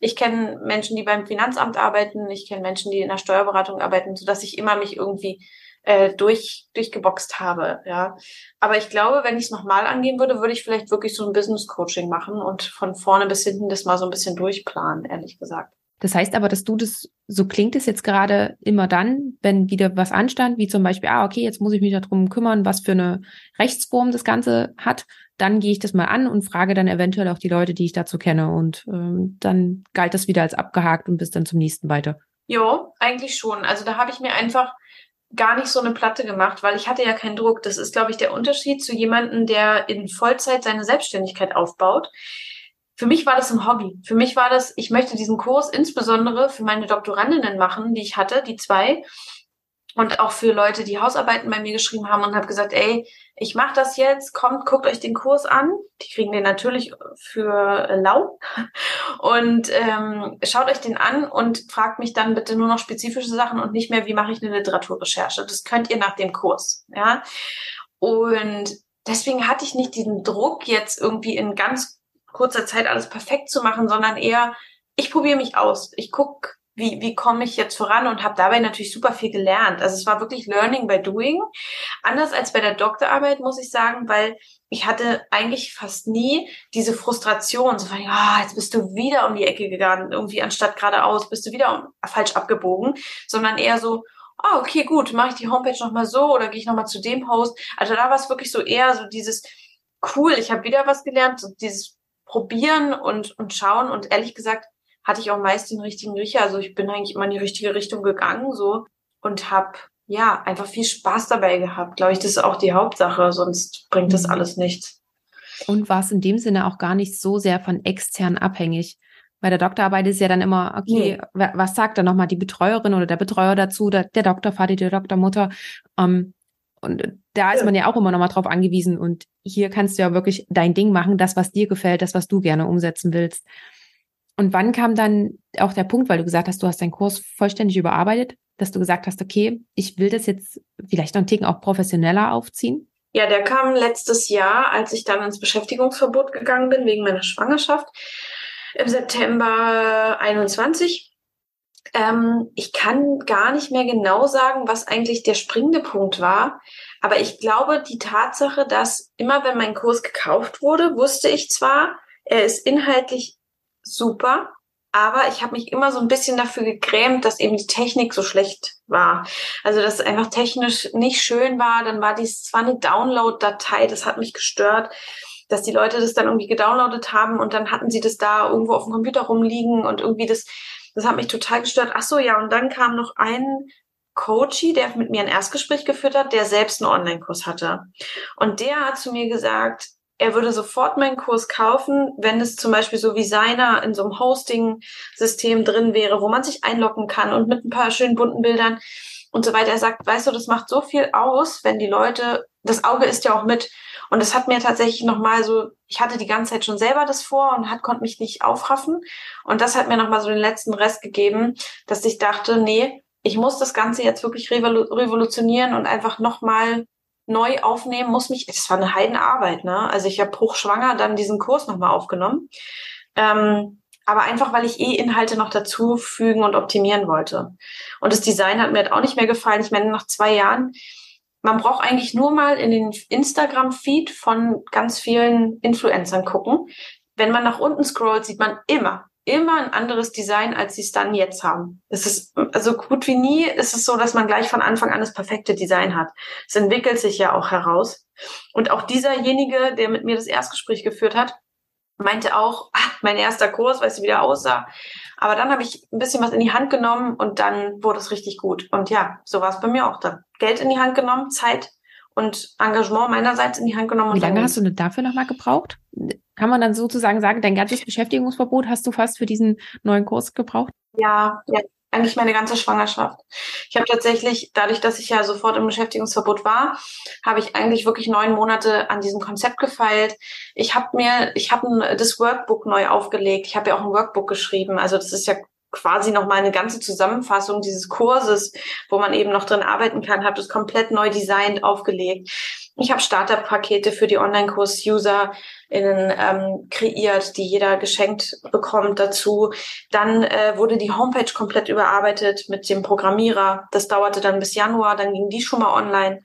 ich kenne Menschen, die beim Finanzamt arbeiten, ich kenne Menschen, die in der Steuerberatung arbeiten, so dass ich immer mich irgendwie äh, durch durchgeboxt habe. Ja, aber ich glaube, wenn ich es nochmal angehen würde, würde ich vielleicht wirklich so ein Business Coaching machen und von vorne bis hinten das mal so ein bisschen durchplanen, ehrlich gesagt. Das heißt aber, dass du das, so klingt es jetzt gerade immer dann, wenn wieder was anstand, wie zum Beispiel, ah, okay, jetzt muss ich mich darum kümmern, was für eine Rechtsform das Ganze hat dann gehe ich das mal an und frage dann eventuell auch die Leute, die ich dazu kenne. Und ähm, dann galt das wieder als abgehakt und bis dann zum nächsten weiter. Jo, eigentlich schon. Also da habe ich mir einfach gar nicht so eine Platte gemacht, weil ich hatte ja keinen Druck. Das ist, glaube ich, der Unterschied zu jemandem, der in Vollzeit seine Selbstständigkeit aufbaut. Für mich war das ein Hobby. Für mich war das, ich möchte diesen Kurs insbesondere für meine Doktorandinnen machen, die ich hatte, die zwei, und auch für Leute, die Hausarbeiten bei mir geschrieben haben und habe gesagt, ey, ich mache das jetzt, kommt, guckt euch den Kurs an. Die kriegen den natürlich für lau. Und ähm, schaut euch den an und fragt mich dann bitte nur noch spezifische Sachen und nicht mehr, wie mache ich eine Literaturrecherche. Das könnt ihr nach dem Kurs. Ja. Und deswegen hatte ich nicht diesen Druck, jetzt irgendwie in ganz kurzer Zeit alles perfekt zu machen, sondern eher, ich probiere mich aus. Ich gucke, wie, wie komme ich jetzt voran und habe dabei natürlich super viel gelernt. Also es war wirklich Learning by Doing. Anders als bei der Doktorarbeit, muss ich sagen, weil ich hatte eigentlich fast nie diese Frustration, so von, ah, jetzt bist du wieder um die Ecke gegangen, irgendwie anstatt geradeaus, bist du wieder falsch abgebogen, sondern eher so, ah, okay, gut, mache ich die Homepage nochmal so oder gehe ich nochmal zu dem Host. Also da war es wirklich so eher so dieses, cool, ich habe wieder was gelernt, so dieses Probieren und, und Schauen und ehrlich gesagt, hatte ich auch meist den richtigen Riecher. Also ich bin eigentlich immer in die richtige Richtung gegangen so und habe ja einfach viel Spaß dabei gehabt. Glaube ich, das ist auch die Hauptsache, sonst bringt das mhm. alles nichts. Und war es in dem Sinne auch gar nicht so sehr von extern abhängig. Bei der Doktorarbeit ist ja dann immer, okay, nee. was sagt dann nochmal die Betreuerin oder der Betreuer dazu, der, der Doktorvater, die Doktormutter. Ähm, und da ist man ja auch immer nochmal drauf angewiesen. Und hier kannst du ja wirklich dein Ding machen, das, was dir gefällt, das, was du gerne umsetzen willst. Und wann kam dann auch der Punkt, weil du gesagt hast, du hast deinen Kurs vollständig überarbeitet, dass du gesagt hast, okay, ich will das jetzt vielleicht noch einen Ticken auch professioneller aufziehen? Ja, der kam letztes Jahr, als ich dann ins Beschäftigungsverbot gegangen bin, wegen meiner Schwangerschaft, im September 21. Ähm, ich kann gar nicht mehr genau sagen, was eigentlich der springende Punkt war. Aber ich glaube, die Tatsache, dass immer wenn mein Kurs gekauft wurde, wusste ich zwar, er ist inhaltlich super, aber ich habe mich immer so ein bisschen dafür gegrämt, dass eben die Technik so schlecht war. Also dass es einfach technisch nicht schön war. Dann war dies zwar eine Download-Datei, das hat mich gestört, dass die Leute das dann irgendwie gedownloadet haben und dann hatten sie das da irgendwo auf dem Computer rumliegen und irgendwie das, das hat mich total gestört. Ach so, ja, und dann kam noch ein Coachy, der mit mir ein Erstgespräch geführt hat, der selbst einen Online-Kurs hatte. Und der hat zu mir gesagt, er würde sofort meinen Kurs kaufen, wenn es zum Beispiel so wie seiner in so einem Hosting-System drin wäre, wo man sich einloggen kann und mit ein paar schönen bunten Bildern und so weiter. Er sagt, weißt du, das macht so viel aus, wenn die Leute, das Auge ist ja auch mit. Und das hat mir tatsächlich nochmal so, ich hatte die ganze Zeit schon selber das vor und hat, konnte mich nicht aufraffen. Und das hat mir nochmal so den letzten Rest gegeben, dass ich dachte, nee, ich muss das Ganze jetzt wirklich revolutionieren und einfach nochmal neu aufnehmen, muss mich, das war eine Heidenarbeit, ne? Also ich habe hochschwanger dann diesen Kurs nochmal aufgenommen. Ähm, aber einfach, weil ich eh Inhalte noch dazu fügen und optimieren wollte. Und das Design hat mir halt auch nicht mehr gefallen. Ich meine, nach zwei Jahren, man braucht eigentlich nur mal in den Instagram-Feed von ganz vielen Influencern gucken. Wenn man nach unten scrollt, sieht man immer, immer ein anderes Design, als sie es dann jetzt haben. Es ist, also gut wie nie ist es so, dass man gleich von Anfang an das perfekte Design hat. Es entwickelt sich ja auch heraus. Und auch dieserjenige, der mit mir das Erstgespräch geführt hat, meinte auch, ach, mein erster Kurs, weißt du, wie der aussah. Aber dann habe ich ein bisschen was in die Hand genommen und dann wurde es richtig gut. Und ja, so war es bei mir auch dann. Geld in die Hand genommen, Zeit und Engagement meinerseits in die Hand genommen. Wie lange hast du dafür nochmal gebraucht? Kann man dann sozusagen sagen, dein ganzes Beschäftigungsverbot hast du fast für diesen neuen Kurs gebraucht? Ja, ja eigentlich meine ganze Schwangerschaft. Ich habe tatsächlich, dadurch, dass ich ja sofort im Beschäftigungsverbot war, habe ich eigentlich wirklich neun Monate an diesem Konzept gefeilt. Ich habe mir, ich habe das Workbook neu aufgelegt. Ich habe ja auch ein Workbook geschrieben. Also das ist ja quasi nochmal eine ganze Zusammenfassung dieses Kurses, wo man eben noch drin arbeiten kann, habe das komplett neu designt, aufgelegt. Ich habe Startup-Pakete für die Online-Kurs-User ähm, kreiert, die jeder geschenkt bekommt dazu. Dann äh, wurde die Homepage komplett überarbeitet mit dem Programmierer. Das dauerte dann bis Januar, dann ging die schon mal online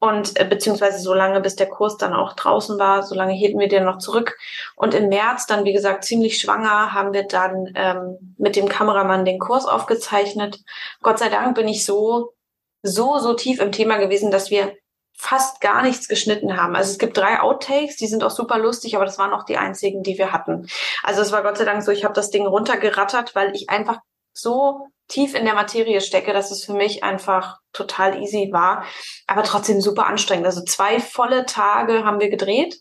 und äh, beziehungsweise so lange, bis der Kurs dann auch draußen war, so lange hielten wir den noch zurück. Und im März, dann wie gesagt ziemlich schwanger, haben wir dann ähm, mit dem Kameramann den Kurs aufgezeichnet. Gott sei Dank bin ich so so so tief im Thema gewesen, dass wir fast gar nichts geschnitten haben. Also es gibt drei Outtakes, die sind auch super lustig, aber das waren auch die einzigen, die wir hatten. Also es war Gott sei Dank so, ich habe das Ding runtergerattert, weil ich einfach so tief in der Materie stecke, dass es für mich einfach total easy war, aber trotzdem super anstrengend. Also zwei volle Tage haben wir gedreht,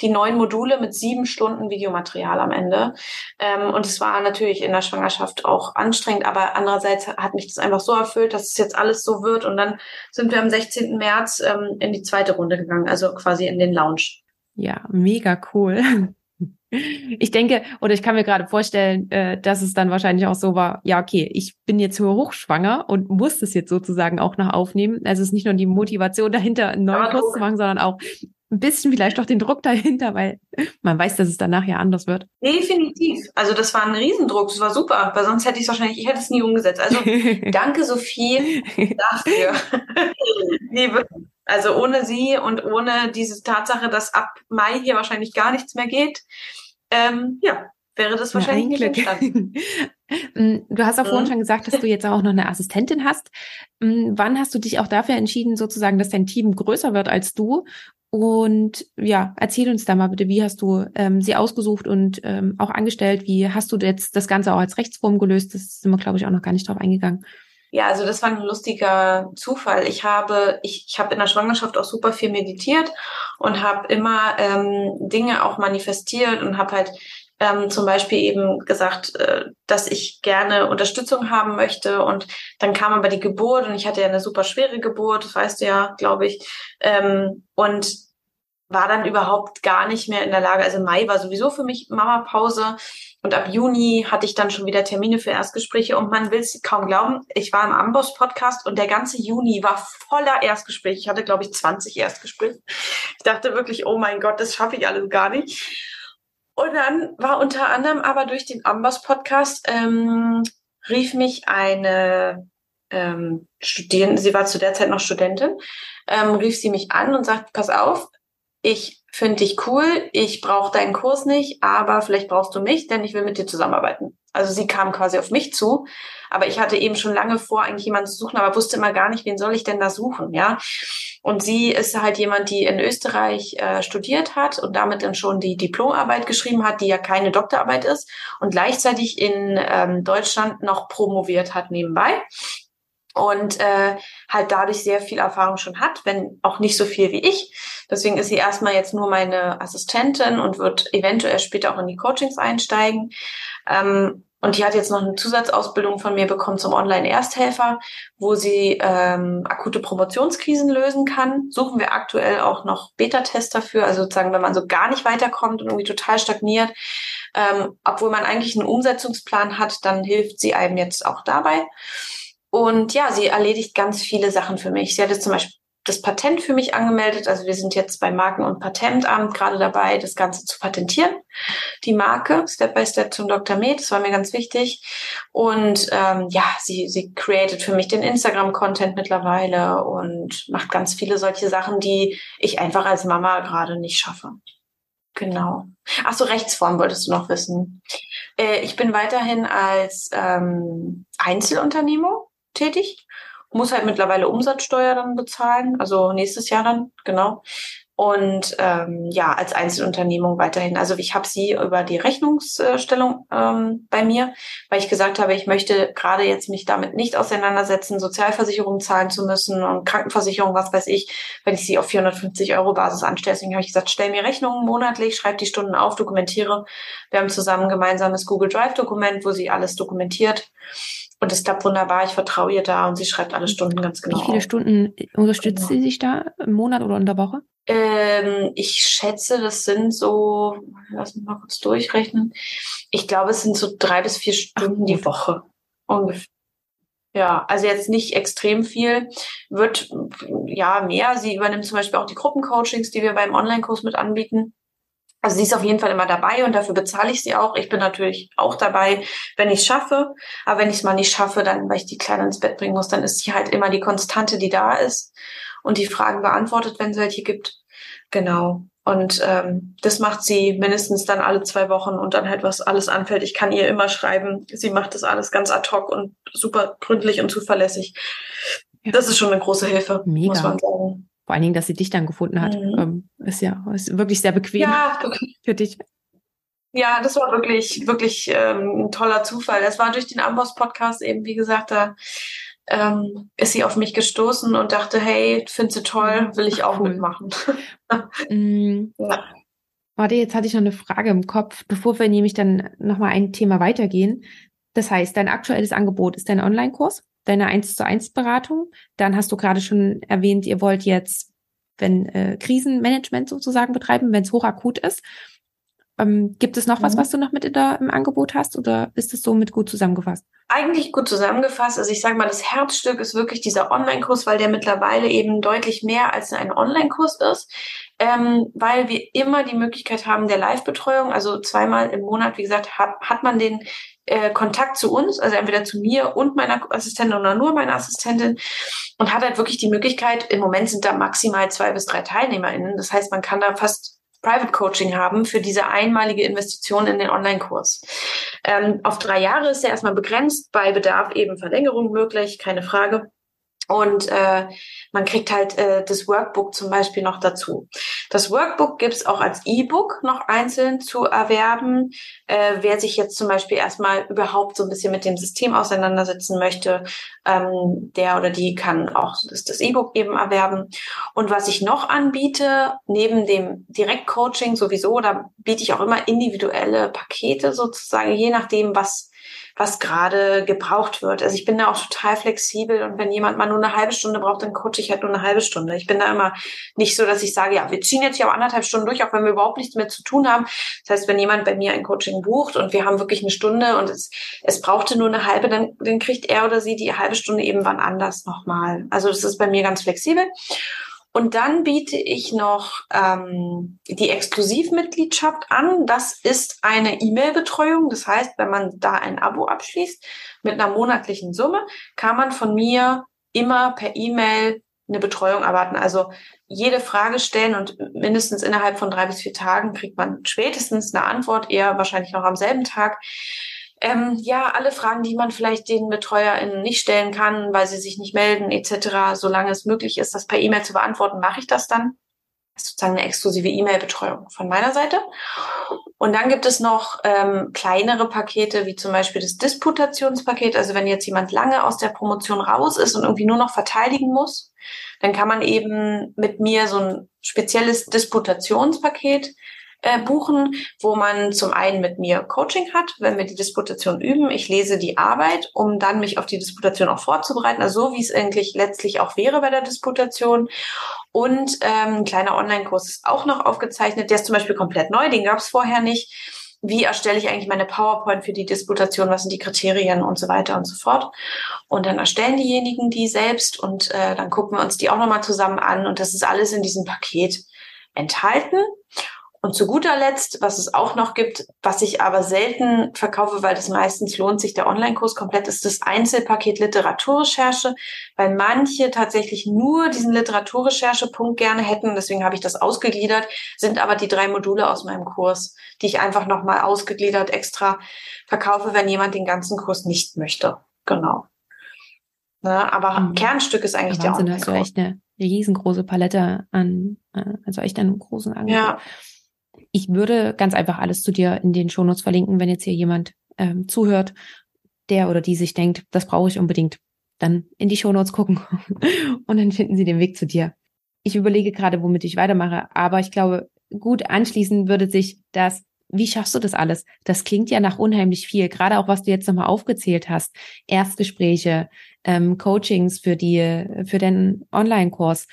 die neun Module mit sieben Stunden Videomaterial am Ende. Ähm, und es war natürlich in der Schwangerschaft auch anstrengend, aber andererseits hat mich das einfach so erfüllt, dass es jetzt alles so wird. Und dann sind wir am 16. März ähm, in die zweite Runde gegangen, also quasi in den Lounge. Ja, mega cool. Ich denke, oder ich kann mir gerade vorstellen, äh, dass es dann wahrscheinlich auch so war, ja, okay, ich bin jetzt hochschwanger und muss das jetzt sozusagen auch noch aufnehmen. Also es ist nicht nur die Motivation dahinter, einen neuen Kurs zu machen, sondern auch ein bisschen vielleicht doch den Druck dahinter, weil man weiß, dass es danach ja anders wird. Definitiv. Also das war ein Riesendruck, das war super, weil sonst hätte ich es wahrscheinlich, ich hätte es nie umgesetzt. Also danke Sophie dafür. Liebe. Also ohne sie und ohne diese Tatsache, dass ab Mai hier wahrscheinlich gar nichts mehr geht, ähm, ja, wäre das wahrscheinlich ja, nicht entstanden. Mm, du hast auch vorhin mhm. schon gesagt, dass du jetzt auch noch eine Assistentin hast. Mm, wann hast du dich auch dafür entschieden, sozusagen, dass dein Team größer wird als du? Und ja, erzähl uns da mal bitte, wie hast du ähm, sie ausgesucht und ähm, auch angestellt? Wie hast du jetzt das Ganze auch als Rechtsform gelöst? Das sind wir, glaube ich, auch noch gar nicht drauf eingegangen. Ja, also das war ein lustiger Zufall. Ich habe, ich, ich habe in der Schwangerschaft auch super viel meditiert und habe immer ähm, Dinge auch manifestiert und habe halt ähm, zum Beispiel eben gesagt, äh, dass ich gerne Unterstützung haben möchte. Und dann kam aber die Geburt und ich hatte ja eine super schwere Geburt, das weißt du ja, glaube ich. Ähm, und war dann überhaupt gar nicht mehr in der Lage. Also Mai war sowieso für mich Mama-Pause. Und ab Juni hatte ich dann schon wieder Termine für Erstgespräche und man will es kaum glauben. Ich war im Amboss-Podcast und der ganze Juni war voller Erstgespräche. Ich hatte, glaube ich, 20 Erstgespräche. Ich dachte wirklich, oh mein Gott, das schaffe ich alles gar nicht. Und dann war unter anderem aber durch den Amboss-Podcast ähm, rief mich eine ähm, Studierende, sie war zu der Zeit noch Studentin, ähm, rief sie mich an und sagt, pass auf, ich finde dich cool, ich brauche deinen Kurs nicht, aber vielleicht brauchst du mich, denn ich will mit dir zusammenarbeiten. Also sie kam quasi auf mich zu, aber ich hatte eben schon lange vor, eigentlich jemanden zu suchen, aber wusste immer gar nicht, wen soll ich denn da suchen, ja. Und sie ist halt jemand, die in Österreich äh, studiert hat und damit dann schon die Diplomarbeit geschrieben hat, die ja keine Doktorarbeit ist und gleichzeitig in ähm, Deutschland noch promoviert hat nebenbei und äh, halt dadurch sehr viel Erfahrung schon hat, wenn auch nicht so viel wie ich. Deswegen ist sie erstmal jetzt nur meine Assistentin und wird eventuell später auch in die Coachings einsteigen. Ähm, und die hat jetzt noch eine Zusatzausbildung von mir bekommen zum Online-Ersthelfer, wo sie ähm, akute Promotionskrisen lösen kann. Suchen wir aktuell auch noch Beta-Test dafür, also sozusagen, wenn man so gar nicht weiterkommt und irgendwie total stagniert, ähm, obwohl man eigentlich einen Umsetzungsplan hat, dann hilft sie einem jetzt auch dabei. Und ja, sie erledigt ganz viele Sachen für mich. Sie hat jetzt zum Beispiel das Patent für mich angemeldet. Also wir sind jetzt beim Marken- und Patentamt gerade dabei, das Ganze zu patentieren. Die Marke, Step by Step zum Dr. Med, das war mir ganz wichtig. Und ähm, ja, sie, sie created für mich den Instagram-Content mittlerweile und macht ganz viele solche Sachen, die ich einfach als Mama gerade nicht schaffe. Genau. Ach so, Rechtsform wolltest du noch wissen. Äh, ich bin weiterhin als ähm, Einzelunternehmer tätig. Muss halt mittlerweile Umsatzsteuer dann bezahlen, also nächstes Jahr dann, genau. Und ähm, ja, als Einzelunternehmung weiterhin. Also ich habe sie über die Rechnungsstellung ähm, bei mir, weil ich gesagt habe, ich möchte gerade jetzt mich damit nicht auseinandersetzen, Sozialversicherung zahlen zu müssen und Krankenversicherung, was weiß ich, wenn ich sie auf 450 Euro Basis anstelle. Deswegen habe ich gesagt, stell mir Rechnungen monatlich, schreib die Stunden auf, dokumentiere. Wir haben zusammen ein gemeinsames Google Drive Dokument, wo sie alles dokumentiert. Und es klappt wunderbar. Ich vertraue ihr da und sie schreibt alle Stunden ganz genau. Wie viele. Stunden unterstützt genau. sie sich da im Monat oder in der Woche? Ähm, ich schätze, das sind so, lass mich mal kurz durchrechnen. Ich glaube, es sind so drei bis vier Stunden Ach, die Woche ungefähr. Ja, also jetzt nicht extrem viel, wird ja mehr. Sie übernimmt zum Beispiel auch die Gruppencoachings, die wir beim Online-Kurs mit anbieten. Also sie ist auf jeden Fall immer dabei und dafür bezahle ich sie auch. Ich bin natürlich auch dabei, wenn ich es schaffe. Aber wenn ich es mal nicht schaffe, dann, weil ich die Kleine ins Bett bringen muss, dann ist sie halt immer die Konstante, die da ist und die Fragen beantwortet, wenn es welche gibt. Genau. Und ähm, das macht sie mindestens dann alle zwei Wochen und dann halt, was alles anfällt. Ich kann ihr immer schreiben. Sie macht das alles ganz ad hoc und super gründlich und zuverlässig. Ja. Das ist schon eine große Hilfe, Mega. muss man sagen. Vor allen Dingen, dass sie dich dann gefunden hat, mhm. ähm, ist ja ist wirklich sehr bequem ja, für dich. Ja, das war wirklich, wirklich ähm, ein toller Zufall. Es war durch den Amboss-Podcast eben, wie gesagt, da ähm, ist sie auf mich gestoßen und dachte, hey, findest du toll, mhm. will ich auch cool. mitmachen. mm. ja. Warte, jetzt hatte ich noch eine Frage im Kopf, bevor wir nämlich dann nochmal ein Thema weitergehen. Das heißt, dein aktuelles Angebot ist dein Online-Kurs? Deine 1 zu 1 Beratung. Dann hast du gerade schon erwähnt, ihr wollt jetzt, wenn äh, Krisenmanagement sozusagen betreiben, wenn es hochakut ist. Ähm, gibt es noch was, mhm. was du noch mit in der, im Angebot hast oder ist es somit gut zusammengefasst? Eigentlich gut zusammengefasst. Also ich sage mal, das Herzstück ist wirklich dieser Online-Kurs, weil der mittlerweile eben deutlich mehr als ein Online-Kurs ist, ähm, weil wir immer die Möglichkeit haben der Live-Betreuung. Also zweimal im Monat, wie gesagt, hat, hat man den äh, Kontakt zu uns, also entweder zu mir und meiner Assistentin oder nur meiner Assistentin und hat halt wirklich die Möglichkeit, im Moment sind da maximal zwei bis drei TeilnehmerInnen. Das heißt, man kann da fast Private Coaching haben für diese einmalige Investition in den Online-Kurs. Ähm, auf drei Jahre ist er erstmal begrenzt, bei Bedarf eben Verlängerung möglich, keine Frage. Und äh, man kriegt halt äh, das Workbook zum Beispiel noch dazu. Das Workbook gibt's auch als E-Book noch einzeln zu erwerben. Äh, wer sich jetzt zum Beispiel erstmal überhaupt so ein bisschen mit dem System auseinandersetzen möchte, ähm, der oder die kann auch das E-Book eben erwerben. Und was ich noch anbiete, neben dem Direktcoaching sowieso, da biete ich auch immer individuelle Pakete sozusagen, je nachdem, was was gerade gebraucht wird. Also ich bin da auch total flexibel und wenn jemand mal nur eine halbe Stunde braucht, dann coache ich halt nur eine halbe Stunde. Ich bin da immer nicht so, dass ich sage, ja, wir ziehen jetzt hier auch anderthalb Stunden durch, auch wenn wir überhaupt nichts mehr zu tun haben. Das heißt, wenn jemand bei mir ein Coaching bucht und wir haben wirklich eine Stunde und es, es brauchte nur eine halbe, dann, dann kriegt er oder sie die halbe Stunde eben wann anders nochmal. Also das ist bei mir ganz flexibel. Und dann biete ich noch ähm, die Exklusivmitgliedschaft an. Das ist eine E-Mail-Betreuung. Das heißt, wenn man da ein Abo abschließt mit einer monatlichen Summe, kann man von mir immer per E-Mail eine Betreuung erwarten. Also jede Frage stellen und mindestens innerhalb von drei bis vier Tagen kriegt man spätestens eine Antwort, eher wahrscheinlich noch am selben Tag. Ähm, ja, alle Fragen, die man vielleicht den BetreuerInnen nicht stellen kann, weil sie sich nicht melden, etc., solange es möglich ist, das per E-Mail zu beantworten, mache ich das dann. Das ist sozusagen eine exklusive E-Mail-Betreuung von meiner Seite. Und dann gibt es noch ähm, kleinere Pakete, wie zum Beispiel das Disputationspaket. Also wenn jetzt jemand lange aus der Promotion raus ist und irgendwie nur noch verteidigen muss, dann kann man eben mit mir so ein spezielles Disputationspaket äh, buchen, wo man zum einen mit mir Coaching hat, wenn wir die Disputation üben. Ich lese die Arbeit, um dann mich auf die Disputation auch vorzubereiten, also so wie es eigentlich letztlich auch wäre bei der Disputation. Und ähm, ein kleiner Online-Kurs ist auch noch aufgezeichnet. Der ist zum Beispiel komplett neu, den gab es vorher nicht. Wie erstelle ich eigentlich meine PowerPoint für die Disputation? Was sind die Kriterien und so weiter und so fort? Und dann erstellen diejenigen die selbst und äh, dann gucken wir uns die auch nochmal zusammen an. Und das ist alles in diesem Paket enthalten. Und zu guter Letzt, was es auch noch gibt, was ich aber selten verkaufe, weil das meistens lohnt sich der Online-Kurs komplett, ist das Einzelpaket Literaturrecherche, weil manche tatsächlich nur diesen Literaturrecherche-Punkt gerne hätten. Deswegen habe ich das ausgegliedert, sind aber die drei Module aus meinem Kurs, die ich einfach nochmal ausgegliedert extra verkaufe, wenn jemand den ganzen Kurs nicht möchte. Genau. Ne, aber mhm. Kernstück ist eigentlich Wahnsinn, der Online-Kurs. hast du echt eine riesengroße Palette an, äh, also echt einen großen Angebot. Ja. Ich würde ganz einfach alles zu dir in den Shownotes verlinken, wenn jetzt hier jemand ähm, zuhört, der oder die sich denkt, das brauche ich unbedingt. Dann in die Shownotes gucken und dann finden sie den Weg zu dir. Ich überlege gerade, womit ich weitermache, aber ich glaube, gut anschließen würde sich das, wie schaffst du das alles? Das klingt ja nach unheimlich viel, gerade auch was du jetzt nochmal aufgezählt hast. Erstgespräche, ähm, Coachings für die, für den Online-Kurs,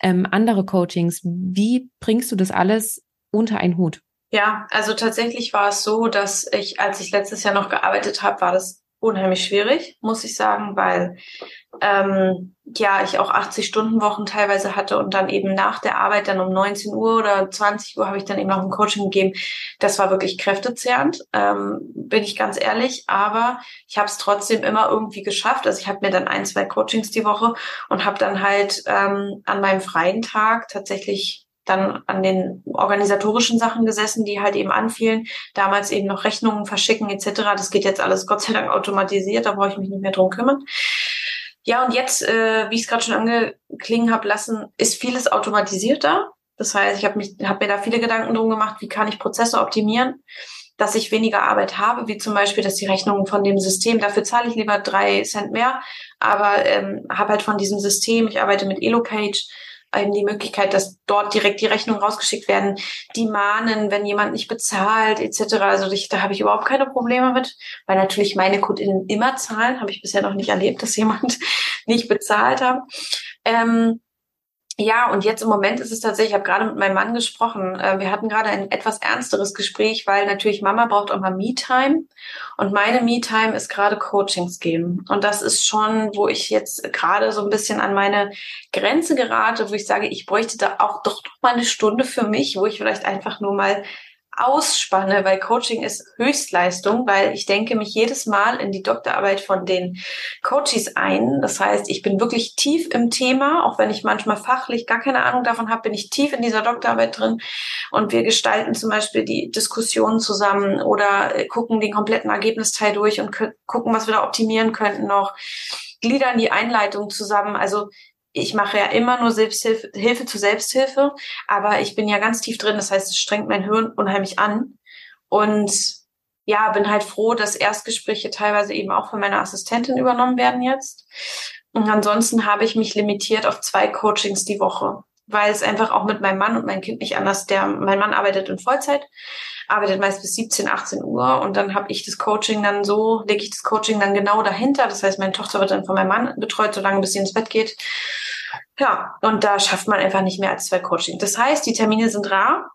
ähm, andere Coachings. Wie bringst du das alles unter einen Hut? Ja, also tatsächlich war es so, dass ich, als ich letztes Jahr noch gearbeitet habe, war das unheimlich schwierig, muss ich sagen, weil ähm, ja ich auch 80 Stunden Wochen teilweise hatte und dann eben nach der Arbeit dann um 19 Uhr oder 20 Uhr habe ich dann eben noch ein Coaching gegeben. Das war wirklich kräftezehrend, ähm, bin ich ganz ehrlich. Aber ich habe es trotzdem immer irgendwie geschafft. Also ich habe mir dann ein, zwei Coachings die Woche und habe dann halt ähm, an meinem freien Tag tatsächlich dann an den organisatorischen Sachen gesessen, die halt eben anfielen. Damals eben noch Rechnungen verschicken etc. Das geht jetzt alles Gott sei Dank automatisiert, da brauche ich mich nicht mehr drum kümmern. Ja, und jetzt, äh, wie ich es gerade schon angeklingen habe lassen, ist vieles automatisierter. Das heißt, ich habe habe mir da viele Gedanken drum gemacht, wie kann ich Prozesse optimieren, dass ich weniger Arbeit habe, wie zum Beispiel, dass die Rechnungen von dem System, dafür zahle ich lieber drei Cent mehr, aber ähm, habe halt von diesem System, ich arbeite mit Elocage, eben die Möglichkeit, dass dort direkt die Rechnungen rausgeschickt werden, die mahnen, wenn jemand nicht bezahlt, etc. Also ich, da habe ich überhaupt keine Probleme mit, weil natürlich meine KundInnen immer zahlen, habe ich bisher noch nicht erlebt, dass jemand nicht bezahlt hat. Ähm, ja, und jetzt im Moment ist es tatsächlich, ich habe gerade mit meinem Mann gesprochen, äh, wir hatten gerade ein etwas ernsteres Gespräch, weil natürlich Mama braucht auch mal Me-Time und meine Me-Time ist gerade Coachings geben. Und das ist schon, wo ich jetzt gerade so ein bisschen an meine Grenze gerate, wo ich sage, ich bräuchte da auch doch mal eine Stunde für mich, wo ich vielleicht einfach nur mal ausspanne, weil Coaching ist Höchstleistung, weil ich denke mich jedes Mal in die Doktorarbeit von den Coaches ein. Das heißt, ich bin wirklich tief im Thema, auch wenn ich manchmal fachlich gar keine Ahnung davon habe, bin ich tief in dieser Doktorarbeit drin. Und wir gestalten zum Beispiel die Diskussionen zusammen oder äh, gucken den kompletten Ergebnisteil durch und gucken, was wir da optimieren könnten noch gliedern die Einleitung zusammen. Also ich mache ja immer nur Selbsthilfe Hilfe zu Selbsthilfe, aber ich bin ja ganz tief drin. Das heißt, es strengt mein Hirn unheimlich an. Und ja, bin halt froh, dass Erstgespräche teilweise eben auch von meiner Assistentin übernommen werden jetzt. Und ansonsten habe ich mich limitiert auf zwei Coachings die Woche, weil es einfach auch mit meinem Mann und meinem Kind nicht anders, der, mein Mann arbeitet in Vollzeit, arbeitet meist bis 17, 18 Uhr und dann habe ich das Coaching dann so, lege ich das Coaching dann genau dahinter. Das heißt, meine Tochter wird dann von meinem Mann betreut, solange bis sie ins Bett geht. Ja, und da schafft man einfach nicht mehr als zwei Coaching. Das heißt, die Termine sind rar,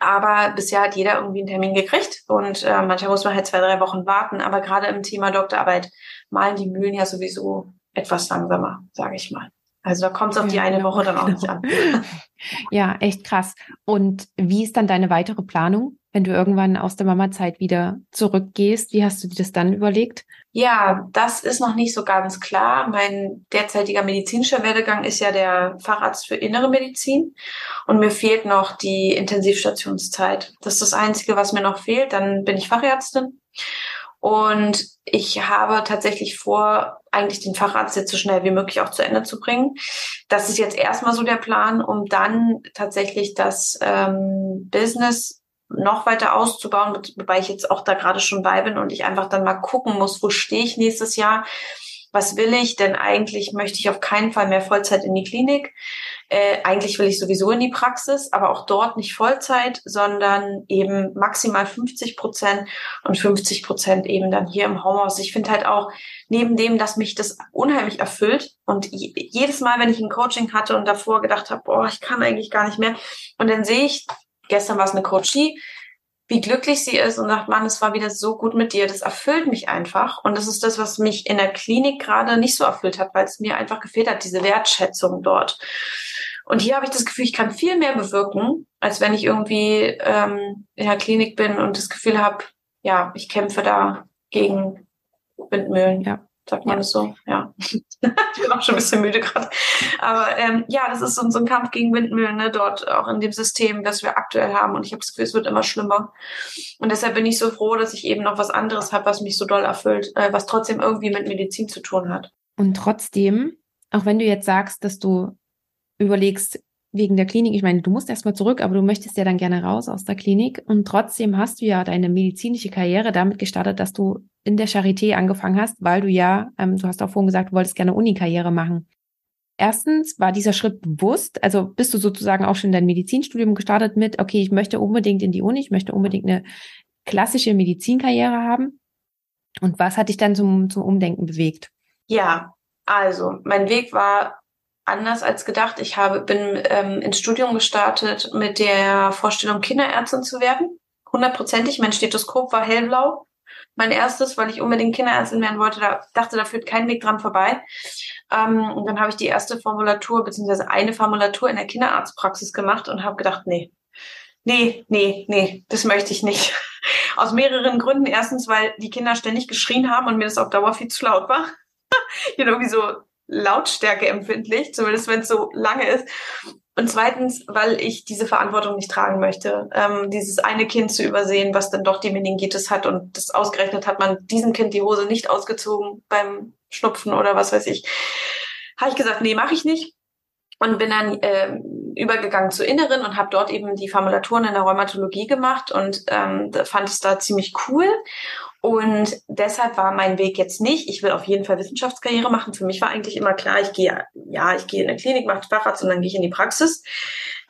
aber bisher hat jeder irgendwie einen Termin gekriegt und äh, manchmal muss man halt zwei, drei Wochen warten. Aber gerade im Thema Doktorarbeit malen die Mühlen ja sowieso etwas langsamer, sage ich mal. Also da kommt es auf die eine genau. Woche dann auch nicht an. ja, echt krass. Und wie ist dann deine weitere Planung, wenn du irgendwann aus der Mama-Zeit wieder zurückgehst? Wie hast du dir das dann überlegt? Ja, das ist noch nicht so ganz klar. Mein derzeitiger medizinischer Werdegang ist ja der Facharzt für innere Medizin und mir fehlt noch die Intensivstationszeit. Das ist das Einzige, was mir noch fehlt. Dann bin ich Fachärztin. Und ich habe tatsächlich vor, eigentlich den Facharzt jetzt so schnell wie möglich auch zu Ende zu bringen. Das ist jetzt erstmal so der Plan, um dann tatsächlich das ähm, Business noch weiter auszubauen, wobei ich jetzt auch da gerade schon bei bin und ich einfach dann mal gucken muss, wo stehe ich nächstes Jahr, was will ich, denn eigentlich möchte ich auf keinen Fall mehr Vollzeit in die Klinik. Äh, eigentlich will ich sowieso in die Praxis, aber auch dort nicht Vollzeit, sondern eben maximal 50 Prozent und 50 Prozent eben dann hier im Homeoffice. Ich finde halt auch, neben dem, dass mich das unheimlich erfüllt und jedes Mal, wenn ich ein Coaching hatte und davor gedacht habe, boah, ich kann eigentlich gar nicht mehr und dann sehe ich gestern war es eine Coachie, wie glücklich sie ist und sagt, Mann, es war wieder so gut mit dir. Das erfüllt mich einfach. Und das ist das, was mich in der Klinik gerade nicht so erfüllt hat, weil es mir einfach gefehlt hat, diese Wertschätzung dort. Und hier habe ich das Gefühl, ich kann viel mehr bewirken, als wenn ich irgendwie ähm, in der Klinik bin und das Gefühl habe, ja, ich kämpfe da gegen Windmühlen. Ja. Sagt man ja. das so? Ja. ich bin auch schon ein bisschen müde gerade. Aber ähm, ja, das ist so, so ein Kampf gegen Windmühlen, ne, dort auch in dem System, das wir aktuell haben. Und ich habe das Gefühl, es wird immer schlimmer. Und deshalb bin ich so froh, dass ich eben noch was anderes habe, was mich so doll erfüllt, äh, was trotzdem irgendwie mit Medizin zu tun hat. Und trotzdem, auch wenn du jetzt sagst, dass du überlegst, wegen der Klinik, ich meine, du musst erstmal zurück, aber du möchtest ja dann gerne raus aus der Klinik und trotzdem hast du ja deine medizinische Karriere damit gestartet, dass du in der Charité angefangen hast, weil du ja, ähm, du hast auch vorhin gesagt, du wolltest gerne Uni-Karriere machen. Erstens war dieser Schritt bewusst, also bist du sozusagen auch schon dein Medizinstudium gestartet mit, okay, ich möchte unbedingt in die Uni, ich möchte unbedingt eine klassische Medizinkarriere haben. Und was hat dich dann zum, zum Umdenken bewegt? Ja, also mein Weg war anders als gedacht. Ich habe, bin ähm, ins Studium gestartet mit der Vorstellung, Kinderärztin zu werden. Hundertprozentig. Mein Stethoskop war hellblau. Mein erstes, weil ich unbedingt Kinderärztin werden wollte. Da dachte, da führt kein Weg dran vorbei. Ähm, und dann habe ich die erste Formulatur, beziehungsweise eine Formulatur in der Kinderarztpraxis gemacht und habe gedacht, nee, nee, nee, nee, das möchte ich nicht. Aus mehreren Gründen. Erstens, weil die Kinder ständig geschrien haben und mir das auf Dauer viel zu laut war. ich hatte irgendwie so Lautstärke empfindlich, zumindest wenn es so lange ist. Und zweitens, weil ich diese Verantwortung nicht tragen möchte, ähm, dieses eine Kind zu übersehen, was dann doch die Meningitis hat und das ausgerechnet hat man diesem Kind die Hose nicht ausgezogen beim Schnupfen oder was weiß ich. Habe ich gesagt, nee, mache ich nicht und bin dann äh, übergegangen zur Inneren und habe dort eben die Formulaturen in der Rheumatologie gemacht und ähm, fand es da ziemlich cool und deshalb war mein Weg jetzt nicht, ich will auf jeden Fall Wissenschaftskarriere machen. Für mich war eigentlich immer klar, ich gehe, ja, ich gehe in eine Klinik, mache Facharzt und dann gehe ich in die Praxis.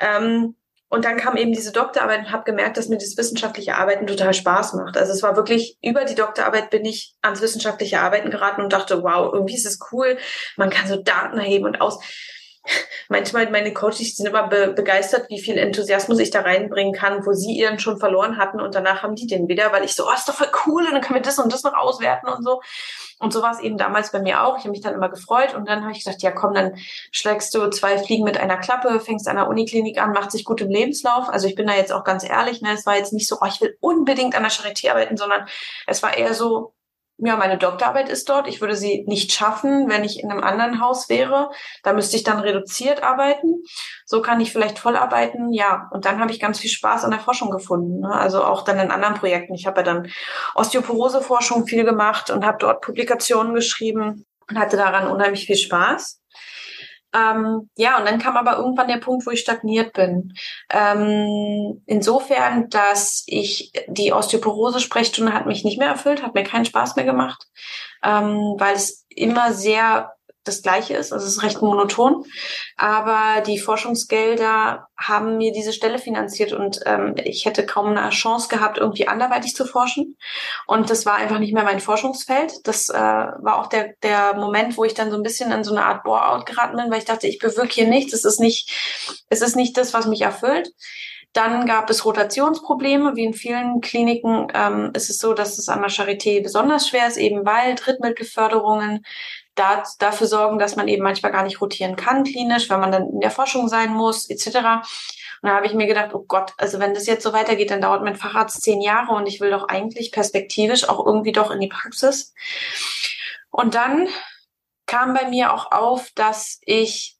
Ähm, und dann kam eben diese Doktorarbeit und habe gemerkt, dass mir das wissenschaftliche Arbeiten total Spaß macht. Also es war wirklich, über die Doktorarbeit bin ich ans wissenschaftliche Arbeiten geraten und dachte, wow, irgendwie ist es cool. Man kann so Daten erheben und aus. manchmal meine Coaches sind immer be begeistert, wie viel Enthusiasmus ich da reinbringen kann, wo sie ihren schon verloren hatten und danach haben die den wieder, weil ich so, oh, ist doch voll cool und dann können wir das und das noch auswerten und so. Und so war es eben damals bei mir auch. Ich habe mich dann immer gefreut und dann habe ich gesagt, ja komm, dann schlägst du zwei Fliegen mit einer Klappe, fängst an der Uniklinik an, macht sich gut im Lebenslauf. Also ich bin da jetzt auch ganz ehrlich, ne, es war jetzt nicht so, oh, ich will unbedingt an der Charité arbeiten, sondern es war eher so, ja, meine Doktorarbeit ist dort. Ich würde sie nicht schaffen, wenn ich in einem anderen Haus wäre. Da müsste ich dann reduziert arbeiten. So kann ich vielleicht voll arbeiten. Ja, und dann habe ich ganz viel Spaß an der Forschung gefunden. Ne? Also auch dann in anderen Projekten. Ich habe ja dann Osteoporoseforschung viel gemacht und habe dort Publikationen geschrieben und hatte daran unheimlich viel Spaß. Ähm, ja, und dann kam aber irgendwann der Punkt, wo ich stagniert bin. Ähm, insofern, dass ich die Osteoporose-Sprechstunde hat mich nicht mehr erfüllt, hat mir keinen Spaß mehr gemacht, ähm, weil es immer sehr das Gleiche ist. Also es ist recht monoton. Aber die Forschungsgelder haben mir diese Stelle finanziert und ähm, ich hätte kaum eine Chance gehabt, irgendwie anderweitig zu forschen. Und das war einfach nicht mehr mein Forschungsfeld. Das äh, war auch der, der Moment, wo ich dann so ein bisschen in so eine Art Bore-out geraten bin, weil ich dachte, ich bewirke hier nichts. Es ist nicht, es ist nicht das, was mich erfüllt. Dann gab es Rotationsprobleme, wie in vielen Kliniken ähm, ist es so, dass es an der Charité besonders schwer ist, eben weil Drittmittelförderungen da, dafür sorgen, dass man eben manchmal gar nicht rotieren kann klinisch, wenn man dann in der Forschung sein muss, etc. Und da habe ich mir gedacht, oh Gott, also wenn das jetzt so weitergeht, dann dauert mein Facharzt zehn Jahre und ich will doch eigentlich perspektivisch auch irgendwie doch in die Praxis. Und dann kam bei mir auch auf, dass ich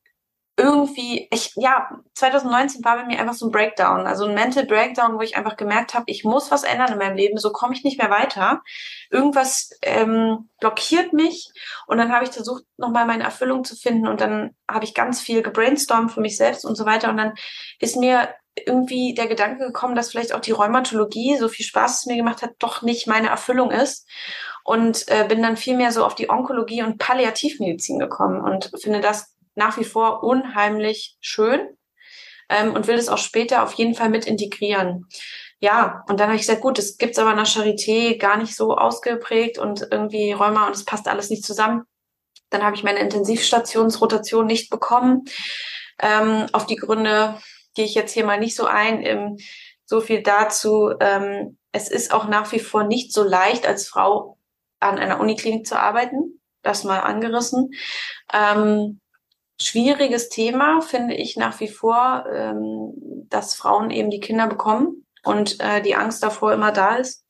irgendwie, ich, ja, 2019 war bei mir einfach so ein Breakdown, also ein Mental Breakdown, wo ich einfach gemerkt habe, ich muss was ändern in meinem Leben, so komme ich nicht mehr weiter. Irgendwas ähm, blockiert mich und dann habe ich versucht, nochmal meine Erfüllung zu finden und dann habe ich ganz viel gebrainstormt für mich selbst und so weiter und dann ist mir irgendwie der Gedanke gekommen, dass vielleicht auch die Rheumatologie, so viel Spaß es mir gemacht hat, doch nicht meine Erfüllung ist und äh, bin dann viel mehr so auf die Onkologie und Palliativmedizin gekommen und finde das nach wie vor unheimlich schön ähm, und will es auch später auf jeden Fall mit integrieren. Ja, und dann habe ich gesagt, gut, das gibt's aber in der Charité gar nicht so ausgeprägt und irgendwie Rheuma und es passt alles nicht zusammen. Dann habe ich meine Intensivstationsrotation nicht bekommen. Ähm, auf die Gründe gehe ich jetzt hier mal nicht so ein. Ähm, so viel dazu. Ähm, es ist auch nach wie vor nicht so leicht, als Frau an einer Uniklinik zu arbeiten. Das mal angerissen. Ähm, schwieriges Thema, finde ich nach wie vor, ähm, dass Frauen eben die Kinder bekommen und äh, die Angst davor immer da ist,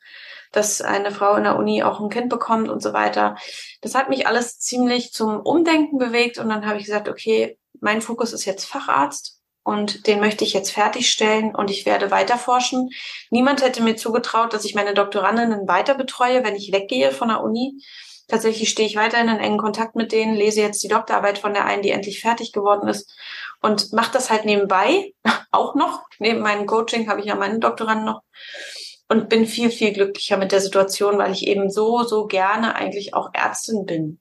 dass eine Frau in der Uni auch ein Kind bekommt und so weiter. Das hat mich alles ziemlich zum Umdenken bewegt und dann habe ich gesagt, okay, mein Fokus ist jetzt Facharzt und den möchte ich jetzt fertigstellen und ich werde weiter forschen. Niemand hätte mir zugetraut, dass ich meine Doktorandinnen weiter betreue, wenn ich weggehe von der Uni. Tatsächlich stehe ich weiterhin in engen Kontakt mit denen, lese jetzt die Doktorarbeit von der einen, die endlich fertig geworden ist und mache das halt nebenbei auch noch. Neben meinem Coaching habe ich ja meinen Doktoranden noch und bin viel, viel glücklicher mit der Situation, weil ich eben so, so gerne eigentlich auch Ärztin bin.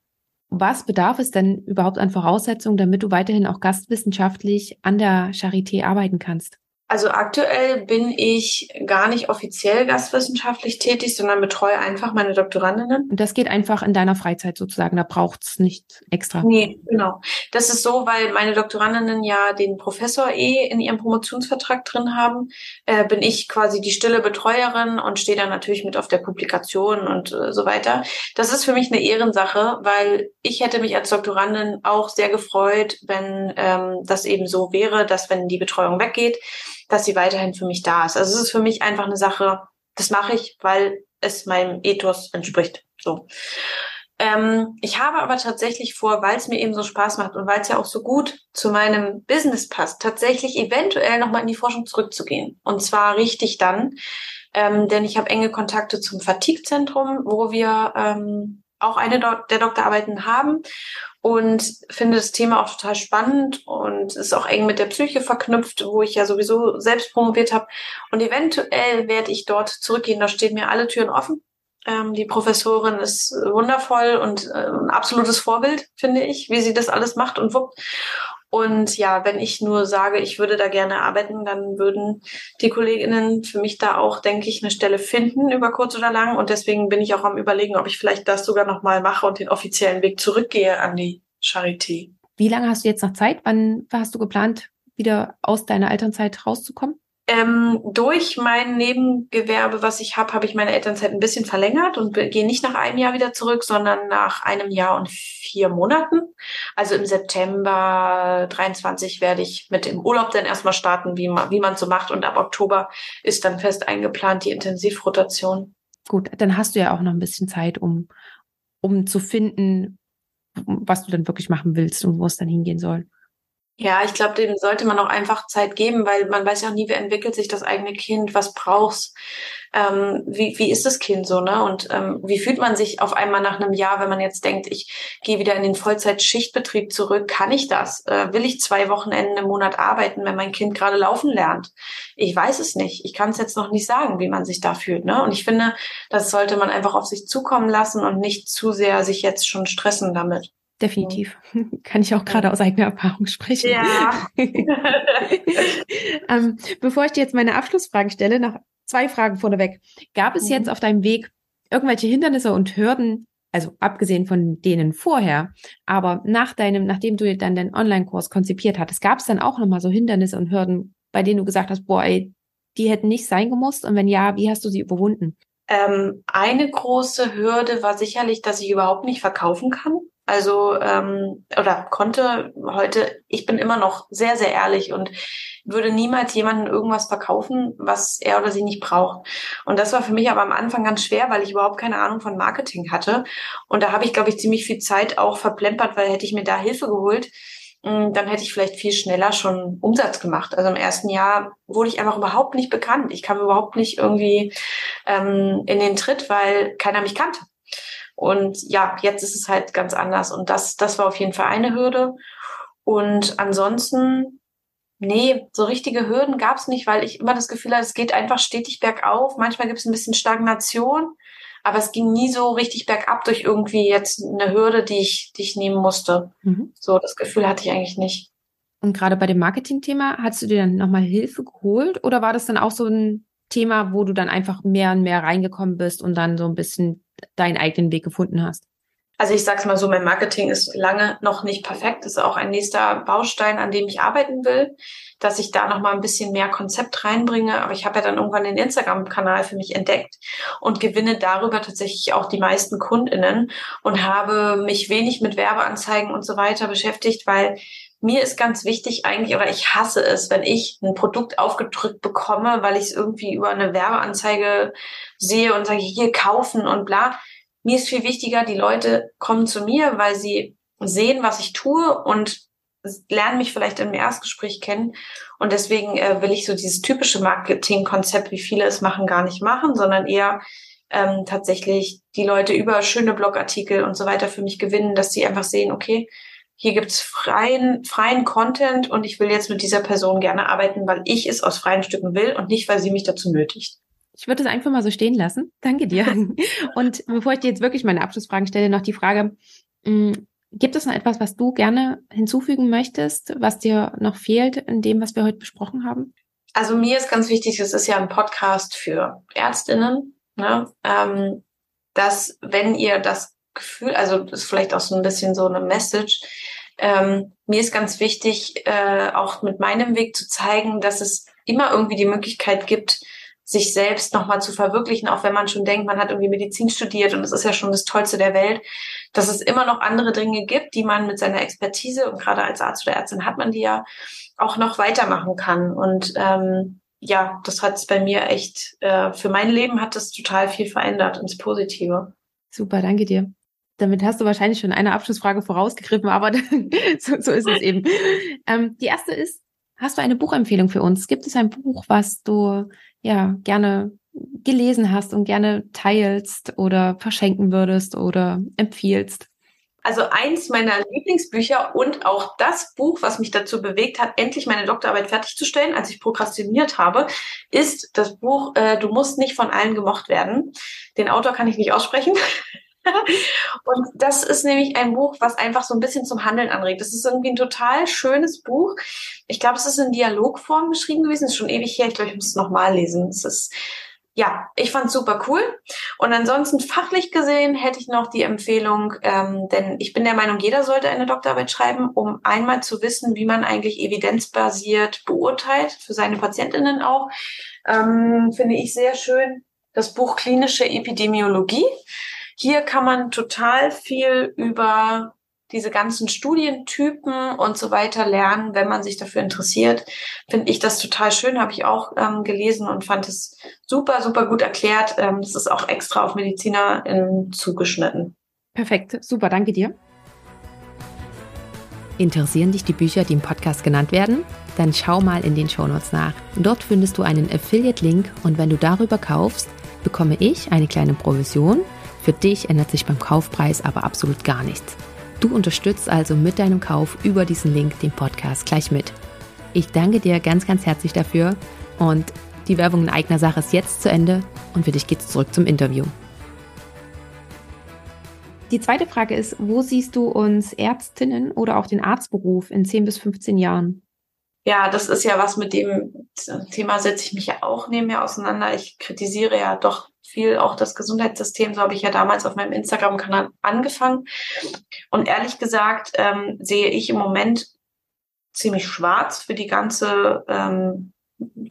Was bedarf es denn überhaupt an Voraussetzungen, damit du weiterhin auch gastwissenschaftlich an der Charité arbeiten kannst? Also aktuell bin ich gar nicht offiziell gastwissenschaftlich tätig, sondern betreue einfach meine Doktorandinnen. Und das geht einfach in deiner Freizeit sozusagen, da braucht's nicht extra. Nee, genau. Das ist so, weil meine Doktorandinnen ja den Professor eh in ihrem Promotionsvertrag drin haben, äh, bin ich quasi die stille Betreuerin und stehe dann natürlich mit auf der Publikation und äh, so weiter. Das ist für mich eine Ehrensache, weil ich hätte mich als Doktorandin auch sehr gefreut, wenn ähm, das eben so wäre, dass wenn die Betreuung weggeht, dass sie weiterhin für mich da ist. Also es ist für mich einfach eine Sache, das mache ich, weil es meinem Ethos entspricht. So. Ähm, ich habe aber tatsächlich vor, weil es mir eben so Spaß macht und weil es ja auch so gut zu meinem Business passt, tatsächlich eventuell nochmal in die Forschung zurückzugehen. Und zwar richtig dann, ähm, denn ich habe enge Kontakte zum Fatigue-Zentrum, wo wir ähm, auch eine der Doktorarbeiten haben und finde das Thema auch total spannend und ist auch eng mit der Psyche verknüpft, wo ich ja sowieso selbst promoviert habe. Und eventuell werde ich dort zurückgehen. Da stehen mir alle Türen offen. Ähm, die Professorin ist wundervoll und äh, ein absolutes Vorbild, finde ich, wie sie das alles macht und wuppt. Und ja, wenn ich nur sage, ich würde da gerne arbeiten, dann würden die Kolleginnen für mich da auch, denke ich, eine Stelle finden über kurz oder lang. Und deswegen bin ich auch am überlegen, ob ich vielleicht das sogar nochmal mache und den offiziellen Weg zurückgehe an die Charité. wie lange hast du jetzt noch Zeit? Wann hast du geplant, wieder aus deiner Elternzeit rauszukommen? Ähm, durch mein Nebengewerbe, was ich habe, habe ich meine Elternzeit ein bisschen verlängert und gehe nicht nach einem Jahr wieder zurück, sondern nach einem Jahr und vier Monaten. Also im September 23 werde ich mit dem Urlaub dann erstmal starten, wie man wie man so macht. Und ab Oktober ist dann fest eingeplant die Intensivrotation. Gut, dann hast du ja auch noch ein bisschen Zeit, um, um zu finden, was du dann wirklich machen willst und wo es dann hingehen soll. Ja, ich glaube, dem sollte man auch einfach Zeit geben, weil man weiß ja auch nie, wie entwickelt sich das eigene Kind, was brauchst, ähm, wie, wie ist das Kind so, ne? Und ähm, wie fühlt man sich auf einmal nach einem Jahr, wenn man jetzt denkt, ich gehe wieder in den Vollzeitschichtbetrieb zurück, kann ich das? Äh, will ich zwei Wochenenden im Monat arbeiten, wenn mein Kind gerade laufen lernt? Ich weiß es nicht. Ich kann es jetzt noch nicht sagen, wie man sich da fühlt, ne? Und ich finde, das sollte man einfach auf sich zukommen lassen und nicht zu sehr sich jetzt schon stressen damit. Definitiv. Kann ich auch gerade aus eigener Erfahrung sprechen. Ja. ähm, bevor ich dir jetzt meine Abschlussfragen stelle, noch zwei Fragen vorneweg. Gab es mhm. jetzt auf deinem Weg irgendwelche Hindernisse und Hürden, also abgesehen von denen vorher, aber nach deinem, nachdem du dann den Online-Kurs konzipiert hattest, gab es dann auch nochmal so Hindernisse und Hürden, bei denen du gesagt hast, boah, ey, die hätten nicht sein gemusst? Und wenn ja, wie hast du sie überwunden? Ähm, eine große Hürde war sicherlich, dass ich überhaupt nicht verkaufen kann. Also ähm, oder konnte heute, ich bin immer noch sehr, sehr ehrlich und würde niemals jemanden irgendwas verkaufen, was er oder sie nicht braucht. Und das war für mich aber am Anfang ganz schwer, weil ich überhaupt keine Ahnung von Marketing hatte. Und da habe ich, glaube ich, ziemlich viel Zeit auch verplempert, weil hätte ich mir da Hilfe geholt, hm, dann hätte ich vielleicht viel schneller schon Umsatz gemacht. Also im ersten Jahr wurde ich einfach überhaupt nicht bekannt. Ich kam überhaupt nicht irgendwie ähm, in den Tritt, weil keiner mich kannte. Und ja, jetzt ist es halt ganz anders. Und das, das war auf jeden Fall eine Hürde. Und ansonsten, nee, so richtige Hürden gab es nicht, weil ich immer das Gefühl hatte, es geht einfach stetig bergauf. Manchmal gibt es ein bisschen Stagnation, aber es ging nie so richtig bergab durch irgendwie jetzt eine Hürde, die ich, die ich nehmen musste. Mhm. So, das Gefühl hatte ich eigentlich nicht. Und gerade bei dem Marketing-Thema, hast du dir dann nochmal Hilfe geholt oder war das dann auch so ein Thema, wo du dann einfach mehr und mehr reingekommen bist und dann so ein bisschen deinen eigenen Weg gefunden hast? Also ich sag's mal so, mein Marketing ist lange noch nicht perfekt. Ist auch ein nächster Baustein, an dem ich arbeiten will, dass ich da noch mal ein bisschen mehr Konzept reinbringe. Aber ich habe ja dann irgendwann den Instagram-Kanal für mich entdeckt und gewinne darüber tatsächlich auch die meisten KundInnen und habe mich wenig mit Werbeanzeigen und so weiter beschäftigt, weil mir ist ganz wichtig eigentlich, oder ich hasse es, wenn ich ein Produkt aufgedrückt bekomme, weil ich es irgendwie über eine Werbeanzeige sehe und sage, hier kaufen und bla. Mir ist viel wichtiger, die Leute kommen zu mir, weil sie sehen, was ich tue und lernen mich vielleicht im Erstgespräch kennen. Und deswegen äh, will ich so dieses typische Marketingkonzept, wie viele es machen, gar nicht machen, sondern eher ähm, tatsächlich die Leute über schöne Blogartikel und so weiter für mich gewinnen, dass sie einfach sehen, okay, hier gibt's freien, freien Content und ich will jetzt mit dieser Person gerne arbeiten, weil ich es aus freien Stücken will und nicht, weil sie mich dazu nötigt. Ich würde es einfach mal so stehen lassen. Danke dir. und bevor ich dir jetzt wirklich meine Abschlussfragen stelle, noch die Frage, mh, hm, gibt es noch etwas, was du gerne hinzufügen möchtest, was dir noch fehlt in dem, was wir heute besprochen haben? Also mir ist ganz wichtig, es ist ja ein Podcast für Ärztinnen, ne? ähm, dass wenn ihr das Gefühl, also ist vielleicht auch so ein bisschen so eine Message. Ähm, mir ist ganz wichtig, äh, auch mit meinem Weg zu zeigen, dass es immer irgendwie die Möglichkeit gibt, sich selbst nochmal zu verwirklichen, auch wenn man schon denkt, man hat irgendwie Medizin studiert und es ist ja schon das Tollste der Welt, dass es immer noch andere Dinge gibt, die man mit seiner Expertise und gerade als Arzt oder Ärztin hat man die ja auch noch weitermachen kann. Und ähm, ja, das hat es bei mir echt, äh, für mein Leben hat das total viel verändert ins Positive. Super, danke dir. Damit hast du wahrscheinlich schon eine Abschlussfrage vorausgegriffen, aber so, so ist es eben. Ähm, die erste ist, hast du eine Buchempfehlung für uns? Gibt es ein Buch, was du ja gerne gelesen hast und gerne teilst oder verschenken würdest oder empfiehlst? Also eins meiner Lieblingsbücher und auch das Buch, was mich dazu bewegt hat, endlich meine Doktorarbeit fertigzustellen, als ich prokrastiniert habe, ist das Buch äh, Du musst nicht von allen gemocht werden. Den Autor kann ich nicht aussprechen. Und das ist nämlich ein Buch, was einfach so ein bisschen zum Handeln anregt. Das ist irgendwie ein total schönes Buch. Ich glaube, es ist in Dialogform geschrieben gewesen. Das ist schon ewig her. Ich glaube, ich muss es nochmal lesen. Es ist ja, ich fand's super cool. Und ansonsten fachlich gesehen hätte ich noch die Empfehlung, ähm, denn ich bin der Meinung, jeder sollte eine Doktorarbeit schreiben, um einmal zu wissen, wie man eigentlich evidenzbasiert beurteilt, für seine Patientinnen auch. Ähm, finde ich sehr schön. Das Buch Klinische Epidemiologie. Hier kann man total viel über diese ganzen Studientypen und so weiter lernen, wenn man sich dafür interessiert, finde ich das total schön, habe ich auch ähm, gelesen und fand es super, super gut erklärt. Ähm, das ist auch extra auf Mediziner in, zugeschnitten. Perfekt, super, danke dir. Interessieren dich die Bücher, die im Podcast genannt werden? Dann schau mal in den Shownotes nach. Dort findest du einen Affiliate-Link und wenn du darüber kaufst, bekomme ich eine kleine Provision. Für dich ändert sich beim Kaufpreis aber absolut gar nichts. Du unterstützt also mit deinem Kauf über diesen Link den Podcast gleich mit. Ich danke dir ganz, ganz herzlich dafür und die Werbung in eigener Sache ist jetzt zu Ende und für dich geht's zurück zum Interview. Die zweite Frage ist, wo siehst du uns Ärztinnen oder auch den Arztberuf in 10 bis 15 Jahren? Ja, das ist ja was, mit dem Thema setze ich mich ja auch nebenher auseinander. Ich kritisiere ja doch viel auch das Gesundheitssystem. So habe ich ja damals auf meinem Instagram-Kanal angefangen. Und ehrlich gesagt ähm, sehe ich im Moment ziemlich schwarz für die ganze ähm,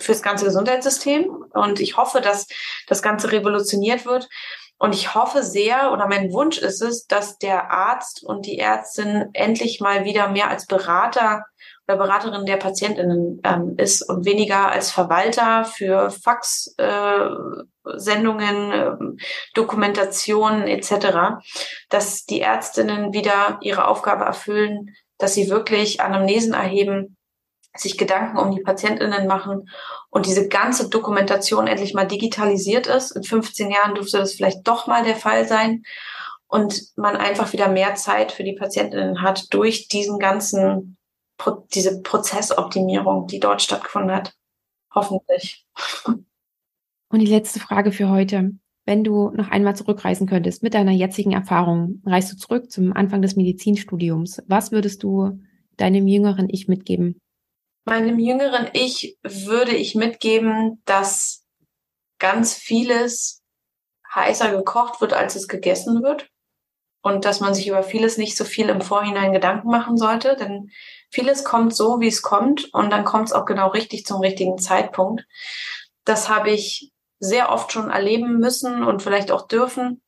fürs ganze Gesundheitssystem. Und ich hoffe, dass das Ganze revolutioniert wird. Und ich hoffe sehr, oder mein Wunsch ist es, dass der Arzt und die Ärztin endlich mal wieder mehr als Berater Beraterin der Patientinnen ähm, ist und weniger als Verwalter für Faxsendungen, äh, äh, Dokumentationen etc., dass die Ärztinnen wieder ihre Aufgabe erfüllen, dass sie wirklich Anamnesen erheben, sich Gedanken um die Patientinnen machen und diese ganze Dokumentation endlich mal digitalisiert ist. In 15 Jahren dürfte das vielleicht doch mal der Fall sein und man einfach wieder mehr Zeit für die Patientinnen hat durch diesen ganzen, diese Prozessoptimierung, die dort stattgefunden hat. Hoffentlich. Und die letzte Frage für heute. Wenn du noch einmal zurückreisen könntest mit deiner jetzigen Erfahrung, reist du zurück zum Anfang des Medizinstudiums. Was würdest du deinem jüngeren Ich mitgeben? Meinem jüngeren Ich würde ich mitgeben, dass ganz vieles heißer gekocht wird, als es gegessen wird. Und dass man sich über vieles nicht so viel im Vorhinein Gedanken machen sollte, denn vieles kommt so, wie es kommt und dann kommt es auch genau richtig zum richtigen Zeitpunkt. Das habe ich sehr oft schon erleben müssen und vielleicht auch dürfen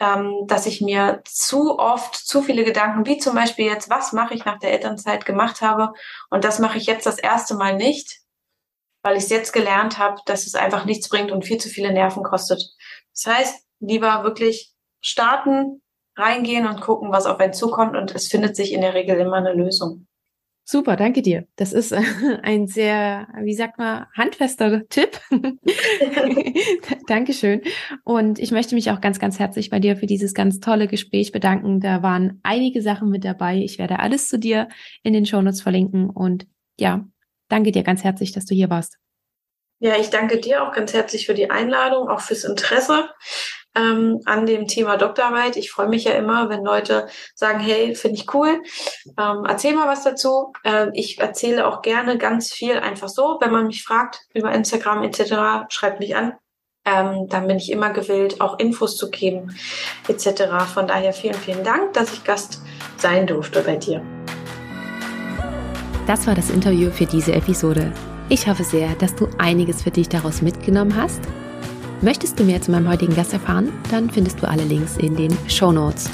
ähm, dass ich mir zu oft zu viele Gedanken, wie zum Beispiel jetzt, was mache ich nach der Elternzeit gemacht habe und das mache ich jetzt das erste Mal nicht, weil ich es jetzt gelernt habe, dass es einfach nichts bringt und viel zu viele Nerven kostet. Das heißt, lieber wirklich starten, reingehen und gucken, was auf einen zukommt und es findet sich in der Regel immer eine Lösung. Super, danke dir. Das ist ein sehr, wie sagt man, handfester Tipp. Dankeschön. Und ich möchte mich auch ganz, ganz herzlich bei dir für dieses ganz tolle Gespräch bedanken. Da waren einige Sachen mit dabei. Ich werde alles zu dir in den Shownotes verlinken. Und ja, danke dir ganz herzlich, dass du hier warst. Ja, ich danke dir auch ganz herzlich für die Einladung, auch fürs Interesse ähm, an dem Thema Doktorarbeit. Ich freue mich ja immer, wenn Leute sagen, hey, finde ich cool, ähm, erzähl mal was dazu. Äh, ich erzähle auch gerne ganz viel einfach so, wenn man mich fragt über Instagram etc., schreibt mich an. Ähm, dann bin ich immer gewillt, auch Infos zu geben etc. Von daher vielen, vielen Dank, dass ich Gast sein durfte bei dir. Das war das Interview für diese Episode. Ich hoffe sehr, dass du einiges für dich daraus mitgenommen hast Möchtest du mehr zu meinem heutigen Gast erfahren? Dann findest du alle Links in den Show Notes.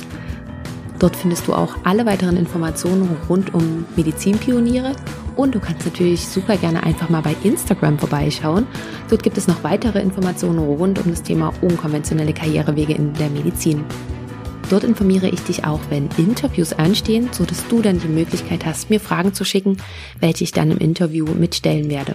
Dort findest du auch alle weiteren Informationen rund um Medizinpioniere und du kannst natürlich super gerne einfach mal bei Instagram vorbeischauen. Dort gibt es noch weitere Informationen rund um das Thema unkonventionelle Karrierewege in der Medizin. Dort informiere ich dich auch, wenn Interviews anstehen, sodass du dann die Möglichkeit hast, mir Fragen zu schicken, welche ich dann im Interview mitstellen werde.